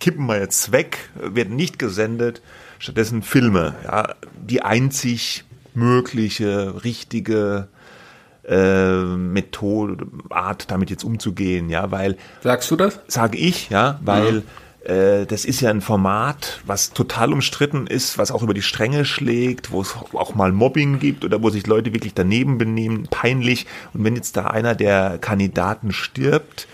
kippen wir jetzt weg, werden nicht gesendet, stattdessen Filme, ja, die einzig mögliche, richtige äh, Methode, Art, damit jetzt umzugehen, ja, weil. Sagst du das? Sage ich, ja, weil. Mhm äh, das ist ja ein Format, was total umstritten ist, was auch über die Stränge schlägt, wo es auch mal Mobbing gibt oder wo sich Leute wirklich daneben benehmen, peinlich. Und wenn jetzt da einer der Kandidaten stirbt,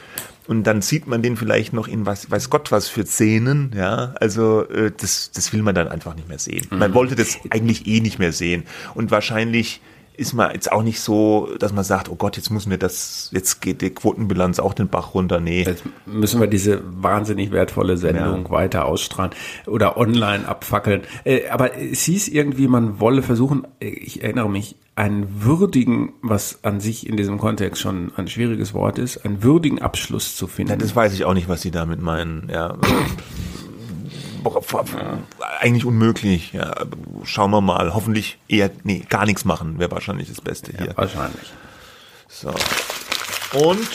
und dann sieht man den vielleicht noch in was, weiß Gott was für Szenen, ja, also äh, das, das will man dann einfach nicht mehr sehen. Man mhm. wollte das eigentlich eh nicht mehr sehen. Und wahrscheinlich ist man jetzt auch nicht so, dass man sagt, oh Gott, jetzt müssen wir das, jetzt geht die Quotenbilanz auch den Bach runter. Nee. Jetzt müssen wir diese wahnsinnig wertvolle Sendung ja. weiter ausstrahlen oder online abfackeln. Äh, aber es hieß irgendwie, man wolle versuchen, ich erinnere mich, einen würdigen, was an sich in diesem Kontext schon ein schwieriges Wort ist, einen würdigen Abschluss zu finden. Ja, das weiß ich auch nicht, was Sie damit meinen. Ja. Eigentlich unmöglich. Ja, schauen wir mal. Hoffentlich eher, nee, gar nichts machen wäre wahrscheinlich das Beste hier. Ja, wahrscheinlich. So. Und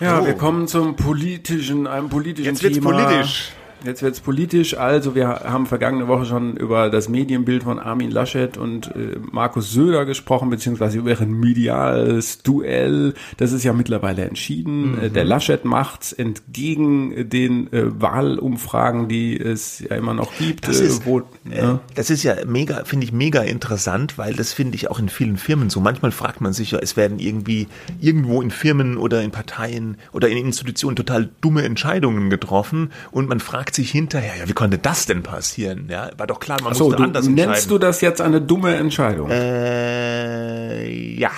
ja, oh. wir kommen zum politischen, einem politischen Jetzt wird's Thema. politisch. Jetzt wird's politisch. Also wir haben vergangene Woche schon über das Medienbild von Armin Laschet und äh, Markus Söder gesprochen, beziehungsweise über ein mediales Duell. Das ist ja mittlerweile entschieden. Mhm. Der Laschet macht's entgegen den äh, Wahlumfragen, die es ja immer noch gibt. Das, äh, ist, wo, ja. Äh, das ist ja mega, finde ich mega interessant, weil das finde ich auch in vielen Firmen so. Manchmal fragt man sich ja, es werden irgendwie irgendwo in Firmen oder in Parteien oder in Institutionen total dumme Entscheidungen getroffen und man fragt fragt sich hinterher, ja, wie konnte das denn passieren? Ja, war doch klar, man so, musste anders entscheiden. Nennst du das jetzt eine dumme Entscheidung? Äh, ja.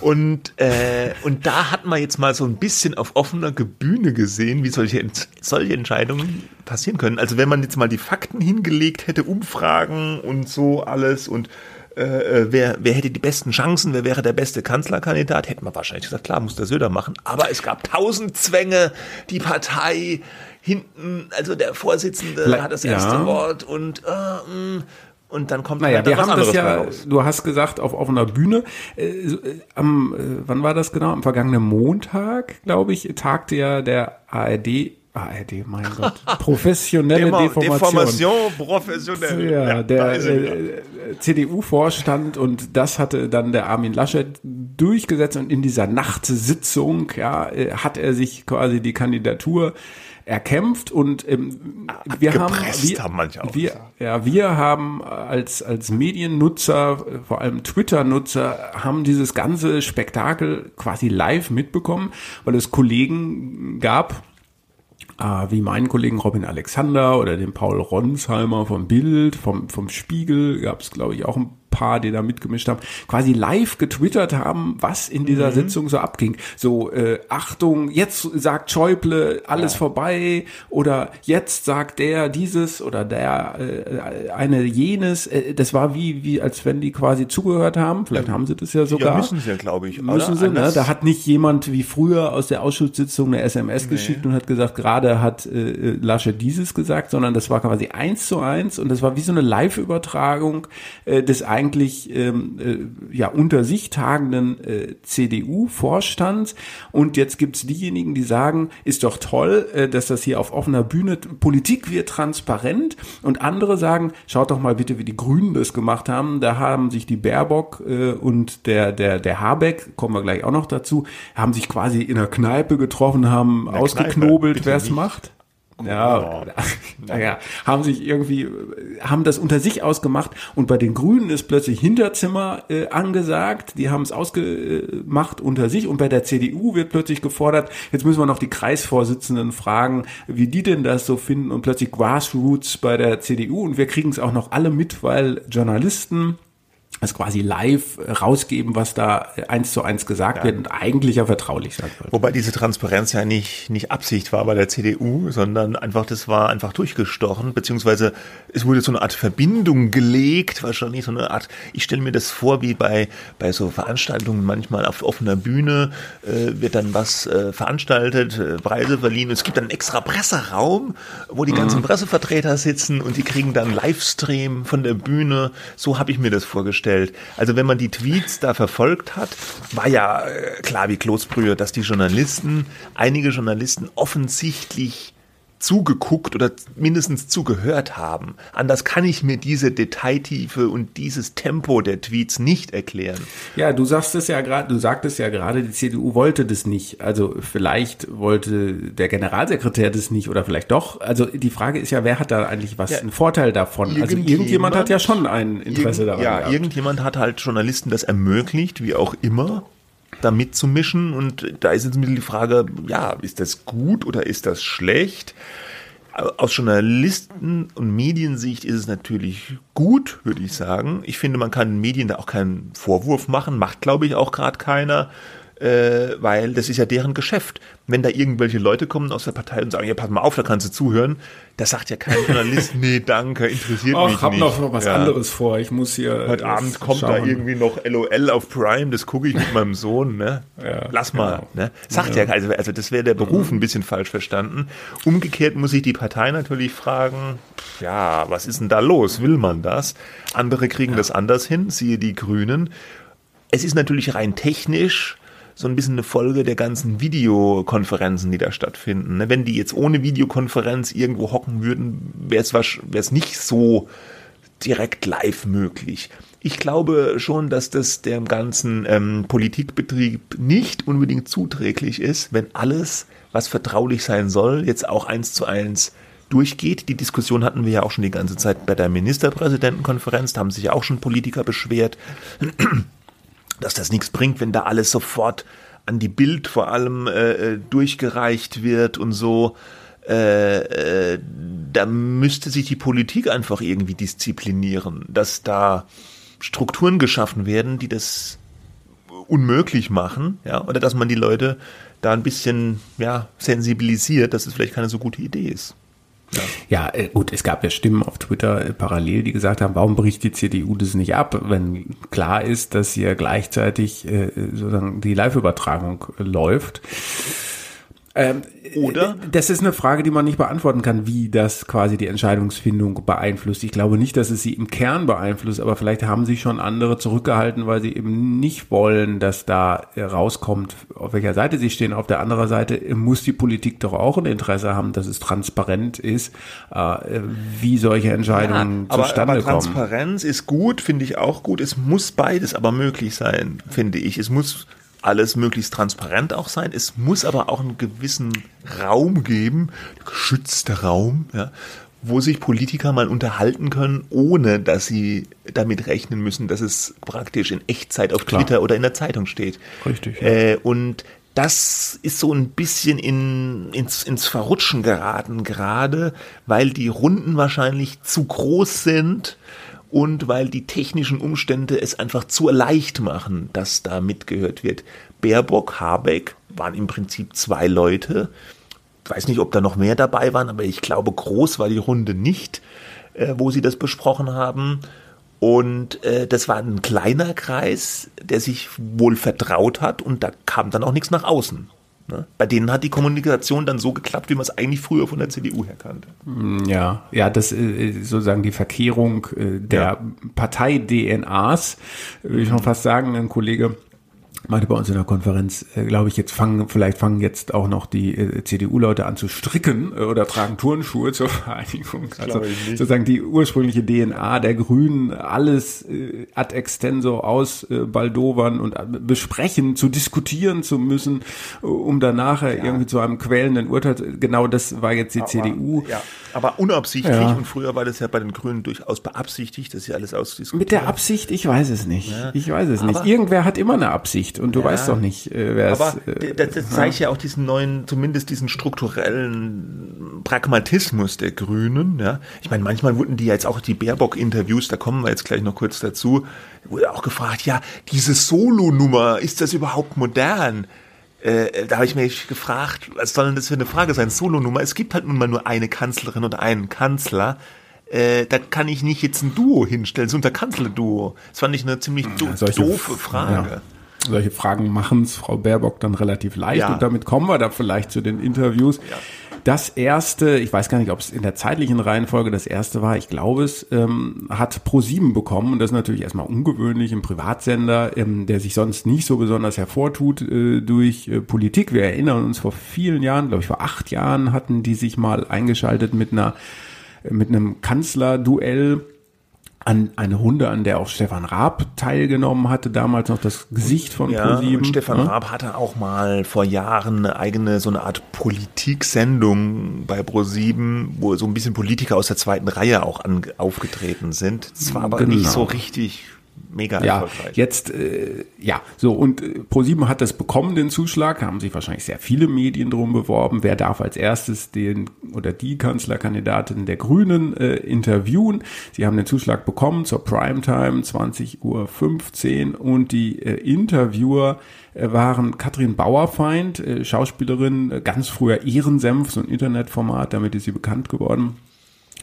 Und, äh, und da hat man jetzt mal so ein bisschen auf offener Bühne gesehen, wie solche, solche Entscheidungen passieren können. Also wenn man jetzt mal die Fakten hingelegt hätte, Umfragen und so alles und äh, äh wer, wer hätte die besten Chancen, wer wäre der beste Kanzlerkandidat, hätte man wahrscheinlich gesagt, klar, muss der Söder machen. Aber es gab tausend Zwänge, die Partei hinten, also der Vorsitzende Le hat das erste ja. Wort und äh, mm, und dann kommt naja, halt wir haben das ja, raus. du hast gesagt, auf offener Bühne. Äh, äh, am, äh, wann war das genau? Am vergangenen Montag, glaube ich, tagte ja der ARD ARD, mein Gott. Professionelle Demo, Deformation. Deformation professionell. Ja, ja der äh, CDU-Vorstand und das hatte dann der Armin Laschet durchgesetzt und in dieser Nachtsitzung ja, äh, hat er sich quasi die Kandidatur erkämpft und ähm, wir haben, wir, haben manche wir, ja, wir haben als, als Mediennutzer, vor allem Twitter-Nutzer, haben dieses ganze Spektakel quasi live mitbekommen, weil es Kollegen gab, äh, wie meinen Kollegen Robin Alexander oder den Paul Ronsheimer vom Bild, vom, vom Spiegel, gab es glaube ich auch ein paar, die da mitgemischt haben, quasi live getwittert haben, was in dieser mhm. Sitzung so abging. So, äh, Achtung, jetzt sagt Schäuble, alles ja. vorbei oder jetzt sagt der dieses oder der äh, eine jenes. Äh, das war wie, wie als wenn die quasi zugehört haben. Vielleicht haben sie das ja sogar. Ja, müssen sie ja, glaube ich. Müssen sie, ne? Da hat nicht jemand wie früher aus der Ausschusssitzung eine SMS nee. geschickt und hat gesagt, gerade hat äh, Lasche dieses gesagt, sondern das war quasi eins zu eins und das war wie so eine Live-Übertragung äh, des eigentlichen eigentlich ähm, äh, ja unter sich tagenden äh, CDU-Vorstand. Und jetzt gibt's diejenigen, die sagen, ist doch toll, äh, dass das hier auf offener Bühne Politik wird transparent. Und andere sagen, schaut doch mal bitte, wie die Grünen das gemacht haben. Da haben sich die Baerbock äh, und der, der, der Habeck, kommen wir gleich auch noch dazu, haben sich quasi in der Kneipe getroffen, haben ausgeknobelt, wer es macht. Ja, oh. naja, haben sich irgendwie, haben das unter sich ausgemacht und bei den Grünen ist plötzlich Hinterzimmer äh, angesagt, die haben es ausgemacht unter sich und bei der CDU wird plötzlich gefordert, jetzt müssen wir noch die Kreisvorsitzenden fragen, wie die denn das so finden und plötzlich Grassroots bei der CDU und wir kriegen es auch noch alle mit, weil Journalisten es quasi live rausgeben, was da eins zu eins gesagt ja. wird und eigentlich ja vertraulich sein soll. Wobei diese Transparenz ja nicht, nicht Absicht war bei der CDU, sondern einfach, das war einfach durchgestochen, beziehungsweise es wurde so eine Art Verbindung gelegt, wahrscheinlich so eine Art, ich stelle mir das vor, wie bei, bei so Veranstaltungen manchmal auf offener Bühne äh, wird dann was äh, veranstaltet, äh, Preise verliehen. Es gibt dann einen extra Presseraum, wo die ganzen mhm. Pressevertreter sitzen und die kriegen dann Livestream von der Bühne. So habe ich mir das vorgestellt gestellt. Also wenn man die Tweets da verfolgt hat, war ja äh, klar wie Kloßbrühe, dass die Journalisten, einige Journalisten offensichtlich zugeguckt oder mindestens zugehört haben. Anders kann ich mir diese Detailtiefe und dieses Tempo der Tweets nicht erklären. Ja, du sagst es ja gerade, du sagtest ja gerade, die CDU wollte das nicht. Also vielleicht wollte der Generalsekretär das nicht oder vielleicht doch. Also die Frage ist ja, wer hat da eigentlich was ja, einen Vorteil davon? Also irgendjemand, also irgendjemand hat ja schon ein Interesse daran. Ja, gehabt. irgendjemand hat halt Journalisten das ermöglicht, wie auch immer da mitzumischen. Und da ist jetzt die Frage, ja, ist das gut oder ist das schlecht? Aus Journalisten- und Mediensicht ist es natürlich gut, würde ich sagen. Ich finde, man kann Medien da auch keinen Vorwurf machen, macht, glaube ich, auch gerade keiner äh, weil das ist ja deren Geschäft. Wenn da irgendwelche Leute kommen aus der Partei und sagen, ja, pass mal auf, da kannst du zuhören, da sagt ja kein Journalist, nee, danke, interessiert Och, mich hab nicht. Ich habe noch was ja. anderes vor, ich muss hier Heute Abend kommt schauen. da irgendwie noch LOL auf Prime, das gucke ich mit meinem Sohn, ne? Ja, Lass mal, genau. ne? Sagt ja, ja also, also das wäre der Beruf ein bisschen falsch verstanden. Umgekehrt muss sich die Partei natürlich fragen, ja, was ist denn da los? Will man das? Andere kriegen das anders hin, siehe die Grünen. Es ist natürlich rein technisch so ein bisschen eine Folge der ganzen Videokonferenzen, die da stattfinden. Ne? Wenn die jetzt ohne Videokonferenz irgendwo hocken würden, wäre es nicht so direkt live möglich. Ich glaube schon, dass das dem ganzen ähm, Politikbetrieb nicht unbedingt zuträglich ist, wenn alles, was vertraulich sein soll, jetzt auch eins zu eins durchgeht. Die Diskussion hatten wir ja auch schon die ganze Zeit bei der Ministerpräsidentenkonferenz. Da haben sich ja auch schon Politiker beschwert dass das nichts bringt, wenn da alles sofort an die Bild vor allem äh, äh, durchgereicht wird und so. Äh, äh, da müsste sich die Politik einfach irgendwie disziplinieren, dass da Strukturen geschaffen werden, die das unmöglich machen, ja, oder dass man die Leute da ein bisschen ja, sensibilisiert, dass es vielleicht keine so gute Idee ist. Ja, äh, gut, es gab ja Stimmen auf Twitter äh, parallel, die gesagt haben, warum bricht die CDU das nicht ab, wenn klar ist, dass hier gleichzeitig äh, sozusagen die Live-Übertragung läuft. Ähm, Oder? Das ist eine Frage, die man nicht beantworten kann, wie das quasi die Entscheidungsfindung beeinflusst. Ich glaube nicht, dass es sie im Kern beeinflusst, aber vielleicht haben sie schon andere zurückgehalten, weil sie eben nicht wollen, dass da rauskommt, auf welcher Seite sie stehen. Auf der anderen Seite muss die Politik doch auch ein Interesse haben, dass es transparent ist, äh, wie solche Entscheidungen ja, zustande aber, aber kommen. Transparenz ist gut, finde ich auch gut. Es muss beides aber möglich sein, finde ich. Es muss alles möglichst transparent auch sein. Es muss aber auch einen gewissen Raum geben, geschützter Raum, ja, wo sich Politiker mal unterhalten können, ohne dass sie damit rechnen müssen, dass es praktisch in Echtzeit auf Klar. Twitter oder in der Zeitung steht. Richtig. Ja. Äh, und das ist so ein bisschen in, ins, ins Verrutschen geraten, gerade weil die Runden wahrscheinlich zu groß sind und weil die technischen Umstände es einfach zu leicht machen, dass da mitgehört wird. Baerbock, Habeck waren im Prinzip zwei Leute. Ich weiß nicht, ob da noch mehr dabei waren, aber ich glaube, groß war die Runde nicht, äh, wo sie das besprochen haben. Und äh, das war ein kleiner Kreis, der sich wohl vertraut hat und da kam dann auch nichts nach außen. Ne? Bei denen hat die Kommunikation dann so geklappt, wie man es eigentlich früher von der CDU her kannte. Mm, ja, ja, das ist äh, sozusagen die Verkehrung äh, der ja. Partei-DNAs, würde ich schon fast sagen. Ein Kollege meinte bei uns in der Konferenz, äh, glaube ich, jetzt fangen, vielleicht fangen jetzt auch noch die äh, CDU-Leute an zu stricken äh, oder tragen Turnschuhe zur Vereinigung. Also sozusagen die ursprüngliche DNA der Grünen, alles äh, ad extenso aus äh, Baldowern und äh, besprechen, zu diskutieren zu müssen, äh, um danach ja. irgendwie zu einem quälenden Urteil, genau das war jetzt die aber, CDU. Ja, aber unabsichtlich ja. und früher war das ja bei den Grünen durchaus beabsichtigt, dass sie alles ausdiskutieren. Mit der Absicht, ich weiß es nicht. Ja. Ich weiß es aber nicht. Irgendwer hat immer eine Absicht nicht und du ja, weißt doch nicht, äh, wer aber es. Äh, das, das zeigt ja auch diesen neuen, zumindest diesen strukturellen Pragmatismus der Grünen. Ja, ich meine, manchmal wurden die jetzt auch die Baerbock-Interviews, da kommen wir jetzt gleich noch kurz dazu, wurde auch gefragt, ja, diese Solo-Nummer, ist das überhaupt modern? Äh, da habe ich mich gefragt, was soll denn das für eine Frage sein? Solo-Nummer. Es gibt halt nun mal nur eine Kanzlerin und einen Kanzler äh, da kann ich nicht jetzt ein Duo hinstellen, so ein Kanzlerduo. Das fand ich eine ziemlich do ja, doofe Frage. Ja solche Fragen machen es Frau Baerbock dann relativ leicht ja. und damit kommen wir da vielleicht zu den Interviews. Ja. Das erste, ich weiß gar nicht, ob es in der zeitlichen Reihenfolge das erste war, ich glaube es, ähm, hat Pro7 bekommen und das ist natürlich erstmal ungewöhnlich im Privatsender, ähm, der sich sonst nicht so besonders hervortut äh, durch äh, Politik. Wir erinnern uns vor vielen Jahren, glaube ich vor acht Jahren hatten die sich mal eingeschaltet mit einer mit einem Kanzlerduell an eine Runde, an der auch Stefan Raab teilgenommen hatte, damals noch das Gesicht von ja, ProSieben. Stefan ja? Ne? Raab hatte auch mal vor Jahren eine eigene so eine Art Politiksendung bei ProSieben, wo so ein bisschen Politiker aus der zweiten Reihe auch an, aufgetreten sind. Es war aber genau. nicht so richtig mega ja, erfolgreich. Jetzt, äh, ja, so und äh, ProSieben hat das bekommen, den Zuschlag, haben sich wahrscheinlich sehr viele Medien drum beworben. Wer darf als erstes den oder die Kanzlerkandidatin der Grünen äh, interviewen? Sie haben den Zuschlag bekommen zur Primetime 20.15 Uhr und die äh, Interviewer äh, waren Katrin Bauerfeind, äh, Schauspielerin, äh, ganz früher Ehrensenf, so ein Internetformat, damit ist sie bekannt geworden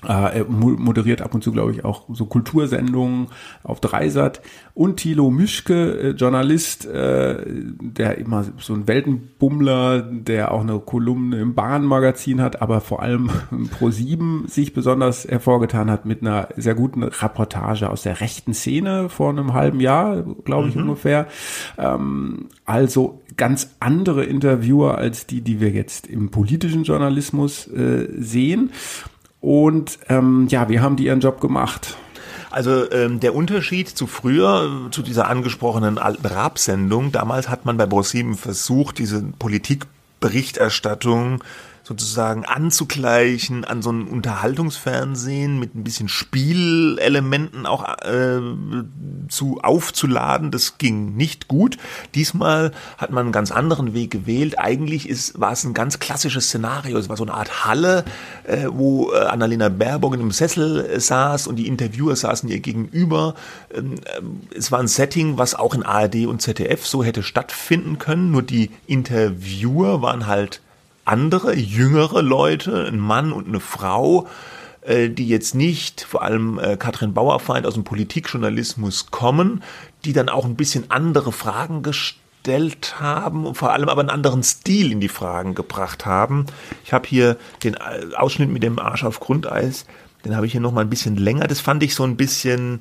äh, er moderiert ab und zu, glaube ich, auch so Kultursendungen auf Dreisat. Und Thilo Mischke, äh, Journalist, äh, der immer so ein Weltenbummler, der auch eine Kolumne im Bahnmagazin hat, aber vor allem Pro 7 sich besonders hervorgetan hat mit einer sehr guten Reportage aus der rechten Szene vor einem halben Jahr, glaube ich mhm. ungefähr. Ähm, also ganz andere Interviewer als die, die wir jetzt im politischen Journalismus äh, sehen. Und ähm, ja, wie haben die ihren Job gemacht? Also ähm, der Unterschied zu früher, zu dieser angesprochenen alten Rap-Sendung, damals hat man bei ProSieben versucht, diese Politikberichterstattung sozusagen anzugleichen an so ein Unterhaltungsfernsehen mit ein bisschen Spielelementen auch äh, zu aufzuladen. Das ging nicht gut. Diesmal hat man einen ganz anderen Weg gewählt. Eigentlich ist, war es ein ganz klassisches Szenario. Es war so eine Art Halle, äh, wo äh, Annalena Baerbock in einem Sessel äh, saß und die Interviewer saßen ihr gegenüber. Ähm, äh, es war ein Setting, was auch in ARD und ZDF so hätte stattfinden können. Nur die Interviewer waren halt andere, jüngere Leute, ein Mann und eine Frau, äh, die jetzt nicht, vor allem äh, Katrin Bauerfeind aus dem Politikjournalismus kommen, die dann auch ein bisschen andere Fragen gestellt haben und vor allem aber einen anderen Stil in die Fragen gebracht haben. Ich habe hier den äh, Ausschnitt mit dem Arsch auf Grundeis, den habe ich hier noch mal ein bisschen länger. Das fand ich so ein bisschen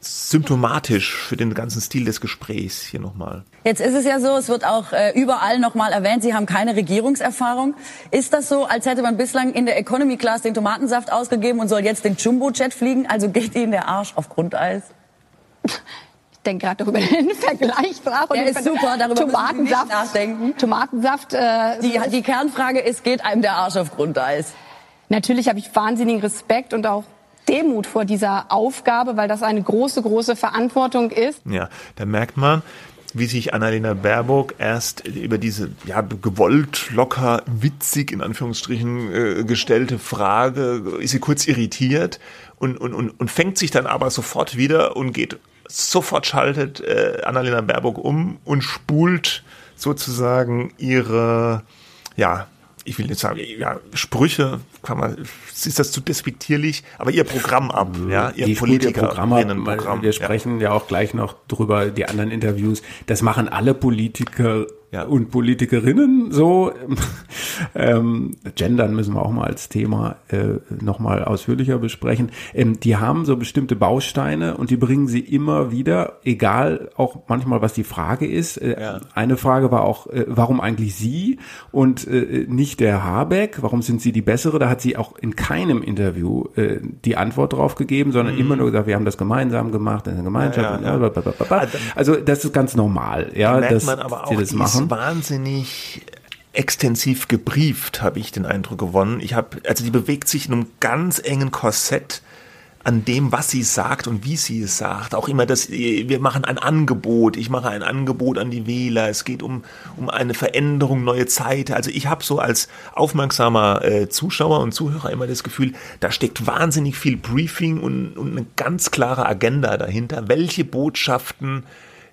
symptomatisch für den ganzen Stil des Gesprächs hier nochmal. Jetzt ist es ja so, es wird auch äh, überall nochmal erwähnt, Sie haben keine Regierungserfahrung. Ist das so, als hätte man bislang in der Economy Class den Tomatensaft ausgegeben und soll jetzt den Jumbo-Jet fliegen? Also geht Ihnen der Arsch auf Grundeis? Ich denke gerade darüber den Vergleich nach. Der ist super, darüber Tomatensaft, nicht nachdenken. Tomatensaft. Äh, die, die Kernfrage ist, geht einem der Arsch auf Grundeis? Natürlich habe ich wahnsinnigen Respekt und auch Demut vor dieser Aufgabe, weil das eine große, große Verantwortung ist. Ja, da merkt man, wie sich Annalena Baerbock erst über diese ja gewollt locker witzig in Anführungsstrichen äh, gestellte Frage ist sie kurz irritiert und, und, und, und fängt sich dann aber sofort wieder und geht sofort schaltet äh, Annalena Baerbock um und spult sozusagen ihre ja ich will nicht sagen, ja, Sprüche, kann man, ist das zu despektierlich, aber ihr Programm ab, ja, ihr Politikerinnenprogramm. Wir sprechen ja. ja auch gleich noch drüber, die anderen Interviews. Das machen alle Politiker ja. und Politikerinnen so. ähm, Gendern müssen wir auch mal als Thema äh, nochmal ausführlicher besprechen. Ähm, die haben so bestimmte Bausteine und die bringen sie immer wieder, egal auch manchmal, was die Frage ist. Äh, ja. Eine Frage war auch, äh, warum eigentlich sie und äh, nicht der Habeck? Warum sind sie die bessere? Da hat sie auch in keinem Interview äh, die Antwort drauf gegeben, sondern mhm. immer nur gesagt, wir haben das gemeinsam gemacht, in der Gemeinschaft. Ja, also, also das ist ganz normal, ja, dass sie das machen machen. wahnsinnig extensiv gebrieft, habe ich den Eindruck gewonnen. Ich habe, also die bewegt sich in einem ganz engen Korsett an dem, was sie sagt und wie sie es sagt. Auch immer das, wir machen ein Angebot, ich mache ein Angebot an die Wähler, es geht um, um eine Veränderung, neue Zeit. Also ich habe so als aufmerksamer äh, Zuschauer und Zuhörer immer das Gefühl, da steckt wahnsinnig viel Briefing und, und eine ganz klare Agenda dahinter. Welche Botschaften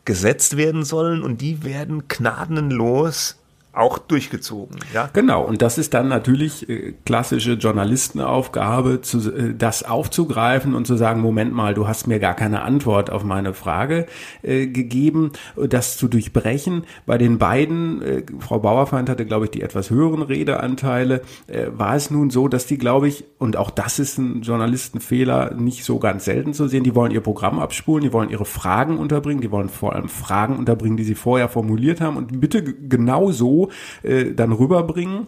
gesetzt werden sollen und die werden gnadenlos auch durchgezogen. Ja? Genau, und das ist dann natürlich äh, klassische Journalistenaufgabe, zu, äh, das aufzugreifen und zu sagen, Moment mal, du hast mir gar keine Antwort auf meine Frage äh, gegeben, das zu durchbrechen. Bei den beiden, äh, Frau Bauerfeind hatte, glaube ich, die etwas höheren Redeanteile, äh, war es nun so, dass die, glaube ich, und auch das ist ein Journalistenfehler, nicht so ganz selten zu sehen, die wollen ihr Programm abspulen, die wollen ihre Fragen unterbringen, die wollen vor allem Fragen unterbringen, die sie vorher formuliert haben und bitte genau so dann rüberbringen.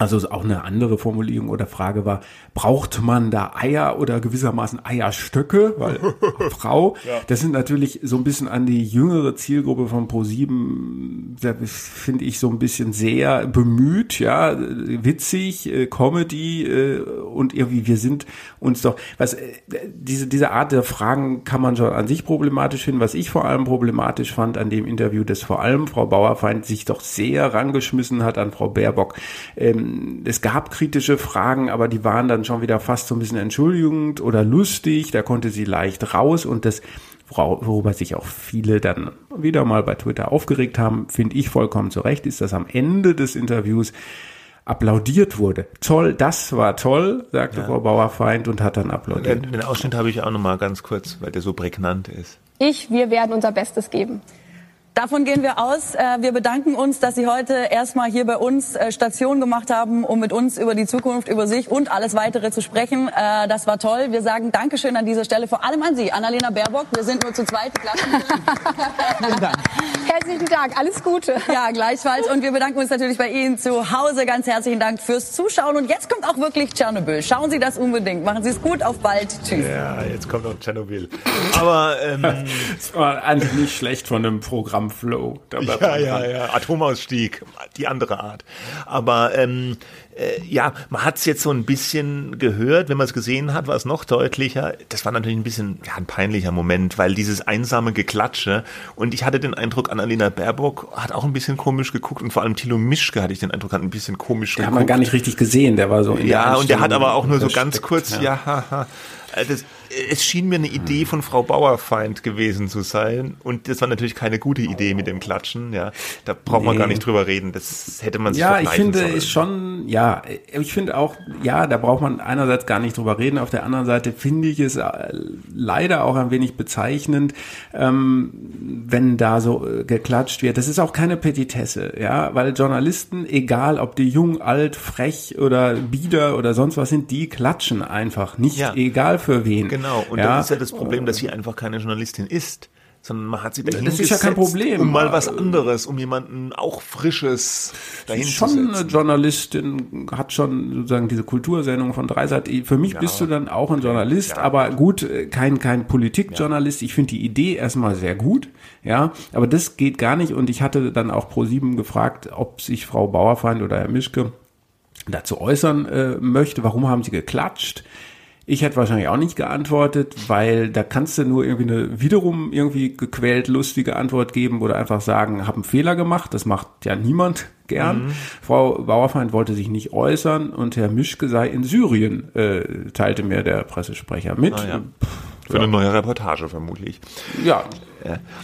Also auch eine andere Formulierung oder Frage war, braucht man da Eier oder gewissermaßen Eierstöcke? Weil Frau, ja. das sind natürlich so ein bisschen an die jüngere Zielgruppe von Pro7, finde ich so ein bisschen sehr bemüht, ja, witzig, äh, Comedy äh, und irgendwie wir sind uns doch, was äh, diese diese Art der Fragen kann man schon an sich problematisch finden. Was ich vor allem problematisch fand an dem Interview, dass vor allem Frau Bauerfeind sich doch sehr rangeschmissen hat an Frau Baerbock. Ähm, es gab kritische Fragen, aber die waren dann schon wieder fast so ein bisschen entschuldigend oder lustig. Da konnte sie leicht raus und das worüber sich auch viele dann wieder mal bei Twitter aufgeregt haben, finde ich vollkommen zu Recht, ist, dass am Ende des Interviews applaudiert wurde. Toll, das war toll, sagte ja. Frau Bauerfeind und hat dann applaudiert. Den, den Ausschnitt habe ich auch noch mal ganz kurz, weil der so prägnant ist. Ich, wir werden unser Bestes geben. Davon gehen wir aus. Äh, wir bedanken uns, dass Sie heute erstmal hier bei uns äh, Station gemacht haben, um mit uns über die Zukunft, über sich und alles weitere zu sprechen. Äh, das war toll. Wir sagen Dankeschön an dieser Stelle, vor allem an Sie, Annalena Baerbock. Wir sind nur zu zweit. Vielen Dank. Herzlichen Dank. Alles Gute. Ja, gleichfalls. Und wir bedanken uns natürlich bei Ihnen zu Hause. Ganz herzlichen Dank fürs Zuschauen. Und jetzt kommt auch wirklich Tschernobyl. Schauen Sie das unbedingt. Machen Sie es gut. Auf bald. Tschüss. Ja, jetzt kommt auch Tschernobyl. Aber ähm, es war eigentlich nicht schlecht von dem Programm. Flow. Ja, ja, ja. Atomausstieg, die andere Art. Aber ähm, äh, ja, man hat es jetzt so ein bisschen gehört, wenn man es gesehen hat, war es noch deutlicher. Das war natürlich ein bisschen ja, ein peinlicher Moment, weil dieses einsame Geklatsche und ich hatte den Eindruck, Annalena Baerbock hat auch ein bisschen komisch geguckt und vor allem Thilo Mischke hatte ich den Eindruck, hat ein bisschen komisch den geguckt. Den hat man gar nicht richtig gesehen, der war so in Ja, der und der hat aber auch nur so ganz kurz, ja, ja haha. Äh, das, es schien mir eine Idee von Frau Bauerfeind gewesen zu sein. Und das war natürlich keine gute Idee mit dem Klatschen. Ja, da braucht man nee. gar nicht drüber reden. Das hätte man sich Ja, ich finde sollen. ist schon, ja, ich finde auch, ja, da braucht man einerseits gar nicht drüber reden. Auf der anderen Seite finde ich es äh, leider auch ein wenig bezeichnend, ähm, wenn da so äh, geklatscht wird. Das ist auch keine Petitesse, ja, weil Journalisten, egal ob die jung, alt, frech oder bieder oder sonst was sind, die klatschen einfach nicht, ja. egal für wen. Genau, und ja. das ist ja das Problem, dass sie einfach keine Journalistin ist sondern man hat sie dahin Das ist ja kein Problem. Um mal was anderes, um jemanden auch Frisches dahin schon zu setzen. eine Journalistin, hat schon sozusagen diese Kultursendung von Dreisat. Für mich ja. bist du dann auch ein Journalist, ja. aber gut, kein, kein Politikjournalist. Ich finde die Idee erstmal sehr gut, ja, aber das geht gar nicht und ich hatte dann auch pro sieben gefragt, ob sich Frau Bauerfeind oder Herr Mischke dazu äußern äh, möchte. Warum haben sie geklatscht? Ich hätte wahrscheinlich auch nicht geantwortet, weil da kannst du nur irgendwie eine wiederum irgendwie gequält lustige Antwort geben oder einfach sagen, habe einen Fehler gemacht. Das macht ja niemand gern. Mhm. Frau Bauerfeind wollte sich nicht äußern und Herr Mischke sei in Syrien, äh, teilte mir der Pressesprecher mit. Ah, ja. Für ja. eine neue Reportage vermutlich. Ja.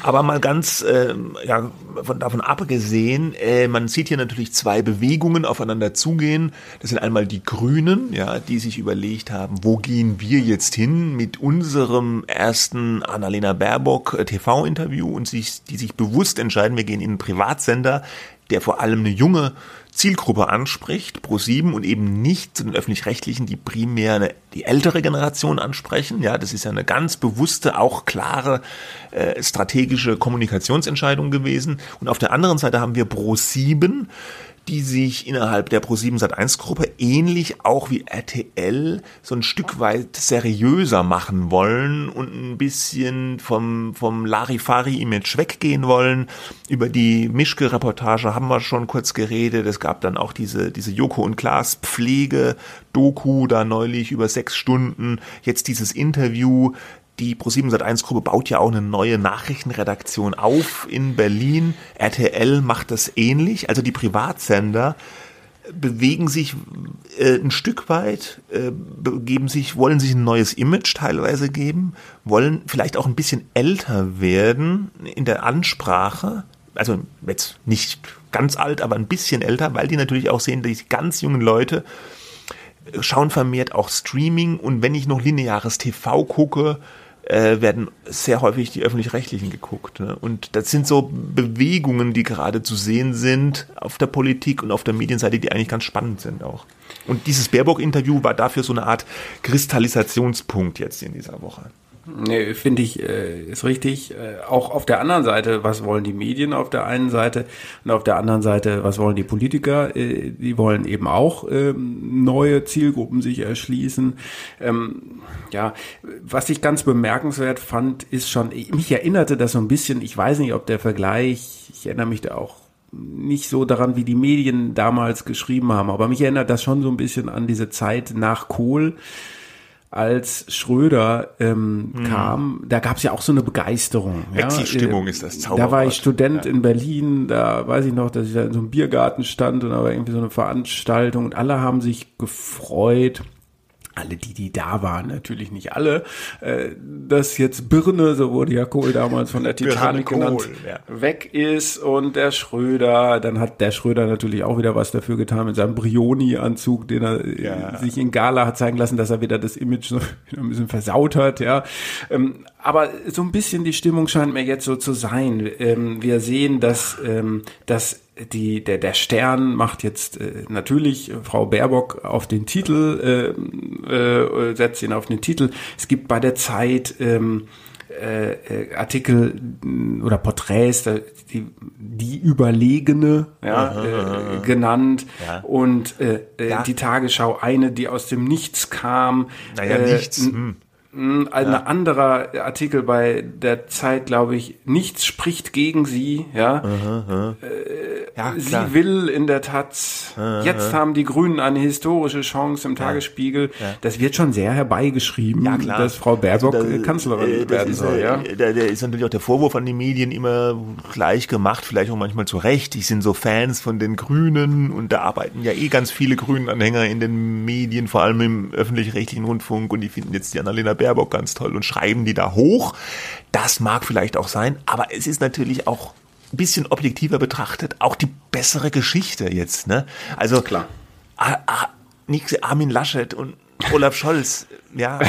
Aber mal ganz äh, ja, von, davon abgesehen, äh, man sieht hier natürlich zwei Bewegungen aufeinander zugehen. Das sind einmal die Grünen, ja, die sich überlegt haben, wo gehen wir jetzt hin mit unserem ersten Annalena Baerbock äh, TV-Interview und sich, die sich bewusst entscheiden, wir gehen in einen Privatsender, der vor allem eine junge Zielgruppe anspricht, pro sieben und eben nicht zu den öffentlich-rechtlichen, die primär eine, die ältere Generation ansprechen. Ja, das ist ja eine ganz bewusste, auch klare äh, strategische Kommunikationsentscheidung gewesen. Und auf der anderen Seite haben wir pro sieben, die sich innerhalb der Pro7 Sat1 Gruppe ähnlich auch wie RTL so ein Stück weit seriöser machen wollen und ein bisschen vom, vom Larifari-Image weggehen wollen. Über die Mischke-Reportage haben wir schon kurz geredet. Es gab dann auch diese, diese Joko und Klaas Pflege-Doku da neulich über sechs Stunden. Jetzt dieses Interview die Pro7 Sat1 Gruppe baut ja auch eine neue Nachrichtenredaktion auf in Berlin. RTL macht das ähnlich. Also die Privatsender bewegen sich äh, ein Stück weit, äh, geben sich, wollen sich ein neues Image teilweise geben, wollen vielleicht auch ein bisschen älter werden in der Ansprache, also jetzt nicht ganz alt, aber ein bisschen älter, weil die natürlich auch sehen, die ganz jungen Leute schauen vermehrt auch Streaming und wenn ich noch lineares TV gucke, äh, werden sehr häufig die öffentlich-rechtlichen geguckt. Ne? Und das sind so Bewegungen, die gerade zu sehen sind auf der Politik und auf der Medienseite, die eigentlich ganz spannend sind auch. Und dieses Baerbock-Interview war dafür so eine Art Kristallisationspunkt jetzt in dieser Woche. Nee, finde ich, äh, ist richtig. Äh, auch auf der anderen Seite, was wollen die Medien auf der einen Seite und auf der anderen Seite, was wollen die Politiker? Äh, die wollen eben auch ähm, neue Zielgruppen sich erschließen. Ähm, ja, was ich ganz bemerkenswert fand, ist schon, mich erinnerte das so ein bisschen, ich weiß nicht, ob der Vergleich, ich erinnere mich da auch nicht so daran, wie die Medien damals geschrieben haben, aber mich erinnert das schon so ein bisschen an diese Zeit nach Kohl als Schröder ähm, mhm. kam, da gab es ja auch so eine Begeisterung. Exit-Stimmung ja. ist das Zauberwort. Da war ich Student ja. in Berlin, da weiß ich noch, dass ich da in so einem Biergarten stand und da war irgendwie so eine Veranstaltung und alle haben sich gefreut alle die, die da waren, natürlich nicht alle, äh, dass jetzt Birne, so wurde ja Kohl damals von der Titanic genannt, ja. weg ist und der Schröder, dann hat der Schröder natürlich auch wieder was dafür getan mit seinem Brioni-Anzug, den er ja. sich in Gala hat zeigen lassen, dass er wieder das Image noch ein bisschen versaut hat, ja. Ähm, aber so ein bisschen die Stimmung scheint mir jetzt so zu sein. Ähm, wir sehen, dass, ähm, dass die, der, der Stern macht jetzt äh, natürlich Frau Baerbock auf den Titel, äh, äh, setzt ihn auf den Titel. Es gibt bei der Zeit ähm, äh, äh Artikel mm, oder Porträts, die, die Überlegene ja, aha, äh, genannt ja. und äh, äh, ja. die Tagesschau eine, die aus dem Nichts kam. Naja, äh, nichts. Hm. Ein ja. anderer Artikel bei der Zeit, glaube ich, nichts spricht gegen sie, ja. Aha. Äh, ja sie will in der Taz. Aha, Jetzt haben die Grünen eine historische Chance im Tagesspiegel. Ja. Das wird schon sehr herbeigeschrieben, ja, klar. dass Frau Baerbock also da, Kanzlerin äh, werden soll, ja. Da, da ist natürlich auch der Vorwurf an die Medien immer gleich gemacht, vielleicht auch manchmal zu Recht. Die sind so Fans von den Grünen und da arbeiten ja eh ganz viele Grünen-Anhänger in den Medien, vor allem im öffentlich-rechtlichen Rundfunk und die finden jetzt die Annalena Baerbock Baerbock ganz toll und schreiben die da hoch. Das mag vielleicht auch sein, aber es ist natürlich auch ein bisschen objektiver betrachtet auch die bessere Geschichte jetzt. Ne? Also klar. Armin Laschet und Olaf Scholz, ja.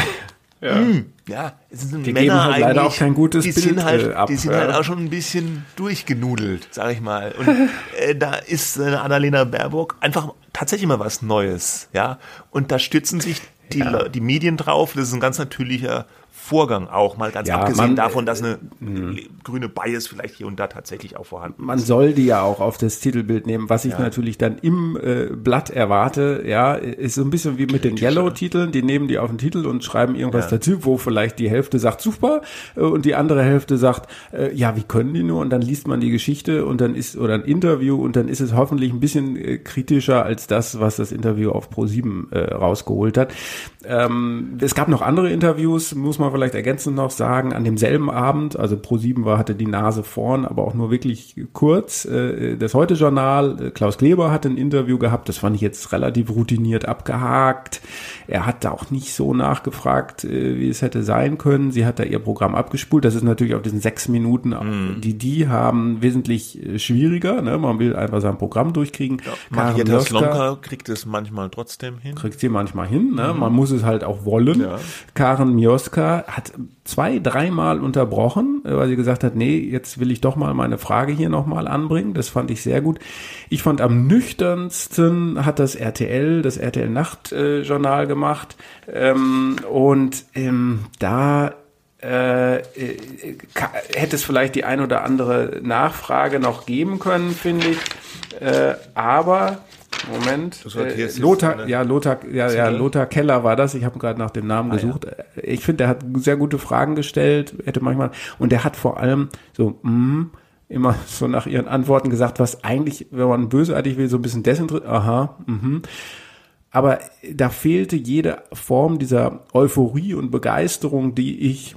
Ja. Mh, ja, es sind die Männer halt leider auch kein gutes die Bild sind halt, äh, ab. Die sind halt auch schon ein bisschen durchgenudelt, sag ich mal. Und äh, da ist äh, Annalena Baerbock einfach tatsächlich mal was Neues, ja. Und da stützen sich die, ja. die Medien drauf. Das ist ein ganz natürlicher Vorgang auch, mal ganz ja, abgesehen man, davon, dass eine mh. grüne Bias vielleicht hier und da tatsächlich auch vorhanden ist. Man soll die ja auch auf das Titelbild nehmen. Was ich ja. natürlich dann im äh, Blatt erwarte, ja, ist so ein bisschen wie mit den Yellow-Titeln. Die nehmen die auf den Titel und schreiben irgendwas ja. dazu, wo vielleicht die Hälfte sagt super äh, und die andere Hälfte sagt, äh, ja, wie können die nur? Und dann liest man die Geschichte und dann ist, oder ein Interview und dann ist es hoffentlich ein bisschen äh, kritischer als das, was das Interview auf Pro7 äh, rausgeholt hat. Ähm, es gab noch andere Interviews, muss man vielleicht ergänzend noch sagen, an demselben Abend, also Pro7 war, hatte die Nase vorn, aber auch nur wirklich kurz. Äh, das Heute-Journal, äh, Klaus Kleber hatte ein Interview gehabt, das fand ich jetzt relativ routiniert abgehakt. Er hat da auch nicht so nachgefragt, äh, wie es hätte sein können. Sie hat da ihr Programm abgespult. Das ist natürlich auf diesen sechs Minuten, mm. die die haben, wesentlich schwieriger. Ne? Man will einfach sein Programm durchkriegen. Ja, Marietta Slomka kriegt es manchmal trotzdem hin. Kriegt sie manchmal hin. Ne? Mm. Man muss es halt auch wollen. Ja. Karen Mioska hat zwei, dreimal unterbrochen, äh, weil sie gesagt hat, nee, jetzt will ich doch mal meine Frage hier nochmal anbringen. Das fand ich sehr gut. Ich fand am nüchternsten hat das RTL, das RTL Nachtjournal äh, gemacht. Ähm, und ähm, da äh, äh, hätte es vielleicht die ein oder andere Nachfrage noch geben können, finde ich. Äh, aber Moment. Äh, Lothar, ja, Lothar, ja, ja, Lothar Keller war das. Ich habe gerade nach dem Namen ah, gesucht. Ja. Ich finde, der hat sehr gute Fragen gestellt, hätte manchmal, und der hat vor allem so, mm, immer so nach ihren Antworten gesagt, was eigentlich, wenn man bösartig will, so ein bisschen desinteressiert, aha, mhm. Aber da fehlte jede Form dieser Euphorie und Begeisterung, die ich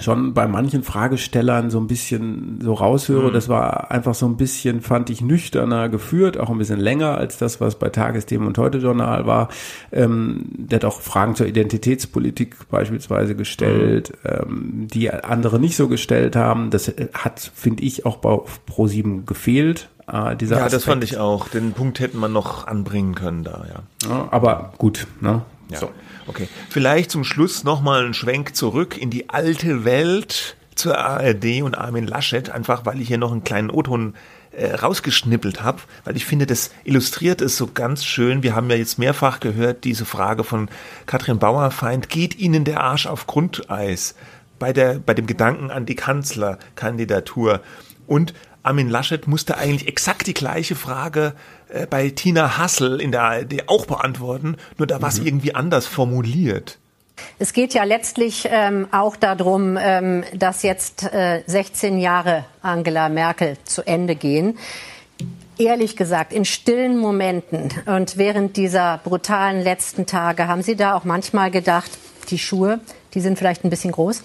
schon bei manchen Fragestellern so ein bisschen so raushöre. Mhm. Das war einfach so ein bisschen, fand ich, nüchterner geführt, auch ein bisschen länger als das, was bei Tagesthemen und Heute Journal war. Ähm, der hat auch Fragen zur Identitätspolitik beispielsweise gestellt, mhm. ähm, die andere nicht so gestellt haben. Das hat, finde ich, auch bei Pro7 gefehlt. Äh, dieser ja, Aspekt. das fand ich auch. Den Punkt hätte man noch anbringen können da, ja. ja aber gut, ne? Ja. So. Okay. Vielleicht zum Schluss nochmal einen Schwenk zurück in die alte Welt zur ARD und Armin Laschet, einfach weil ich hier noch einen kleinen O-Ton äh, rausgeschnippelt habe, weil ich finde, das illustriert es so ganz schön. Wir haben ja jetzt mehrfach gehört, diese Frage von Katrin Bauerfeind, geht Ihnen der Arsch auf Grundeis bei, der, bei dem Gedanken an die Kanzlerkandidatur? Und Armin Laschet musste eigentlich exakt die gleiche Frage äh, bei Tina Hassel in der ARD auch beantworten, nur da war es mhm. irgendwie anders formuliert. Es geht ja letztlich ähm, auch darum, ähm, dass jetzt äh, 16 Jahre Angela Merkel zu Ende gehen. Ehrlich gesagt, in stillen Momenten und während dieser brutalen letzten Tage, haben Sie da auch manchmal gedacht, die Schuhe, die sind vielleicht ein bisschen groß?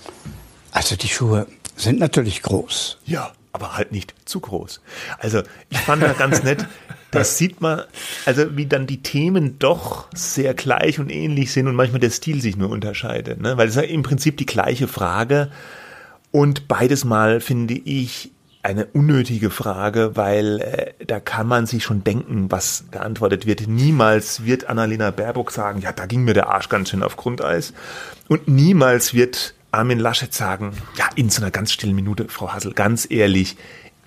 Also die Schuhe sind natürlich groß. Ja aber halt nicht zu groß. Also ich fand da ganz nett, das sieht man, also wie dann die Themen doch sehr gleich und ähnlich sind und manchmal der Stil sich nur unterscheidet. Ne? Weil es ist ja im Prinzip die gleiche Frage und beides Mal finde ich eine unnötige Frage, weil äh, da kann man sich schon denken, was geantwortet wird. Niemals wird Annalena Baerbock sagen, ja, da ging mir der Arsch ganz schön auf Grundeis. Und niemals wird Armin Laschet sagen, ja, in so einer ganz stillen Minute, Frau Hassel, ganz ehrlich,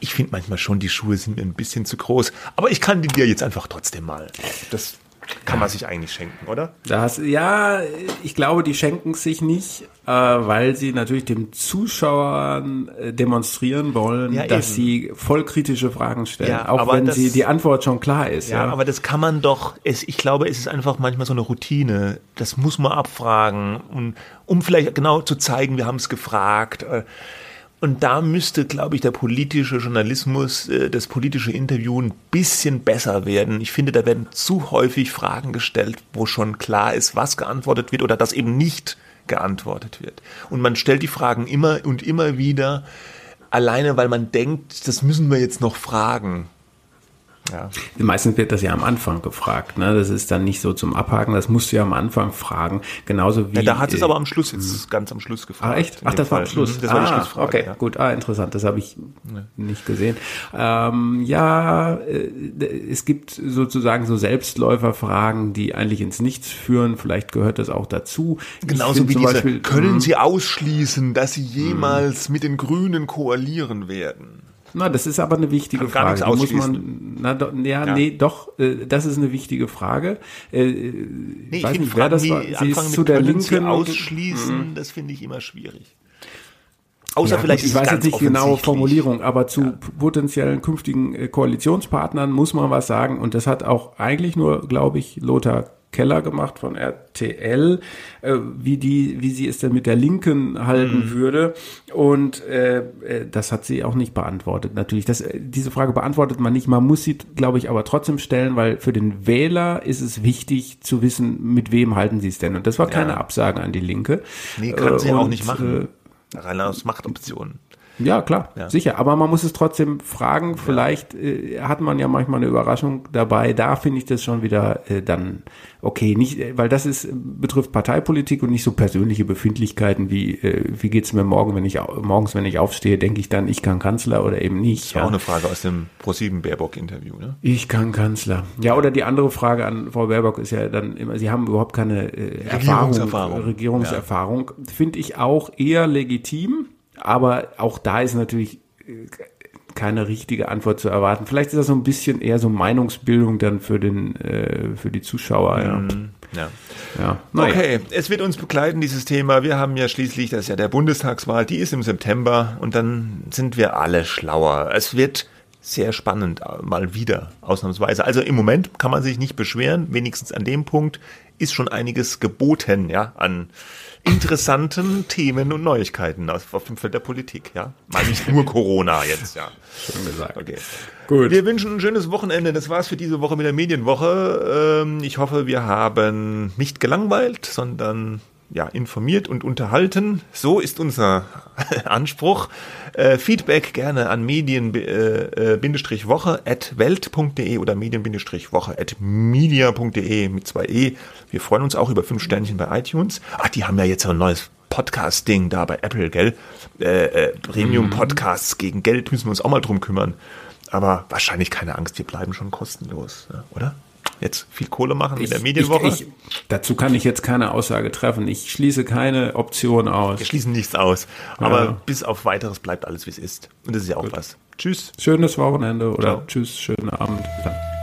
ich finde manchmal schon, die Schuhe sind mir ein bisschen zu groß, aber ich kann die dir jetzt einfach trotzdem mal. Das kann man sich eigentlich schenken, oder? Das, ja, ich glaube, die schenken sich nicht, äh, weil sie natürlich dem Zuschauern äh, demonstrieren wollen, ja, dass sie vollkritische Fragen stellen, ja, auch wenn das, sie die Antwort schon klar ist. Ja, ja, aber das kann man doch, es, ich glaube, es ist einfach manchmal so eine Routine. Das muss man abfragen, um, um vielleicht genau zu zeigen, wir haben es gefragt. Äh, und da müsste, glaube ich, der politische Journalismus, äh, das politische Interview ein bisschen besser werden. Ich finde, da werden zu häufig Fragen gestellt, wo schon klar ist, was geantwortet wird oder das eben nicht geantwortet wird. Und man stellt die Fragen immer und immer wieder alleine, weil man denkt, das müssen wir jetzt noch fragen. Ja. Meistens wird das ja am Anfang gefragt. Ne? Das ist dann nicht so zum Abhaken. Das musst du ja am Anfang fragen. Genauso wie. Ja, da hat es äh, aber am Schluss jetzt ganz am Schluss gefragt. Ah, echt? Ach, das Fall. war am Schluss. Mhm, das ah, war die ah, Schlussfrage. Okay, ja. gut. Ah, interessant. Das habe ich ja. nicht gesehen. Ähm, ja, äh, es gibt sozusagen so Selbstläuferfragen, die eigentlich ins Nichts führen. Vielleicht gehört das auch dazu. Genauso wie diese. Beispiel, können mhm. Sie ausschließen, dass Sie jemals mit den Grünen koalieren werden? Na, das ist aber eine wichtige Frage. Gar muss man, na, do, ja, ja, nee, doch, äh, das ist eine wichtige Frage. Äh, nee, weiß nicht, wer das war. Sie ist zu der Linken. Sie ausschließen, mhm. das finde ich immer schwierig. Außer ja, vielleicht ich weiß jetzt nicht genaue Formulierung, aber zu ja. potenziellen künftigen äh, Koalitionspartnern muss man was sagen und das hat auch eigentlich nur, glaube ich, Lothar Keller gemacht von RTL, äh, wie die, wie sie es denn mit der Linken halten mhm. würde. Und äh, äh, das hat sie auch nicht beantwortet. Natürlich, das, äh, diese Frage beantwortet man nicht. Man muss sie, glaube ich, aber trotzdem stellen, weil für den Wähler ist es wichtig zu wissen, mit wem halten sie es denn. Und das war keine ja. Absage an die Linke. Nee, kann sie und, auch nicht machen. Äh, Rein aus Machtoptionen. Ja, klar, ja. sicher. Aber man muss es trotzdem fragen. Vielleicht äh, hat man ja manchmal eine Überraschung dabei. Da finde ich das schon wieder äh, dann okay. Nicht, äh, weil das ist betrifft Parteipolitik und nicht so persönliche Befindlichkeiten wie äh, wie geht's mir morgen, wenn ich morgens, wenn ich aufstehe, denke ich dann, ich kann Kanzler oder eben nicht. Das war ja. auch eine Frage aus dem ProSieben Baerbock Interview, ne? Ich kann Kanzler. Ja, oder die andere Frage an Frau Baerbock ist ja dann immer, Sie haben überhaupt keine äh, Regierungserfahrung. Regierungserfahrung. Ja. Finde ich auch eher legitim aber auch da ist natürlich äh, keine richtige Antwort zu erwarten. Vielleicht ist das so ein bisschen eher so Meinungsbildung dann für den äh, für die Zuschauer. Ja. Mhm. Ja. ja. Naja. Okay, es wird uns begleiten, dieses Thema. Wir haben ja schließlich, das ist ja der Bundestagswahl, die ist im September und dann sind wir alle schlauer. Es wird sehr spannend, äh, mal wieder, ausnahmsweise. Also im Moment kann man sich nicht beschweren, wenigstens an dem Punkt ist schon einiges geboten, ja, an interessanten Themen und Neuigkeiten auf, auf dem Feld der Politik, ja. Mal nicht nur Corona jetzt, ja. Schön gesagt. Okay. Gut. Wir wünschen ein schönes Wochenende. Das war's für diese Woche mit der Medienwoche. Ähm, ich hoffe, wir haben nicht gelangweilt, sondern ja, informiert und unterhalten. So ist unser Anspruch. Äh, Feedback gerne an medien-woche at welt.de oder medien-woche at media.de mit zwei E. Wir freuen uns auch über fünf Sternchen bei iTunes. Ach, die haben ja jetzt ein neues Podcast-Ding da bei Apple, gell? Äh, äh, Premium-Podcasts gegen Geld müssen wir uns auch mal drum kümmern. Aber wahrscheinlich keine Angst, wir bleiben schon kostenlos, oder? Jetzt viel Kohle machen ich, in der Medienwoche. Ich, ich, dazu kann ich jetzt keine Aussage treffen. Ich schließe keine Option aus. Wir schließen nichts aus. Aber ja. bis auf weiteres bleibt alles, wie es ist. Und das ist ja auch Gut. was. Tschüss. Schönes Wochenende oder Ciao. tschüss, schönen Abend. Dann.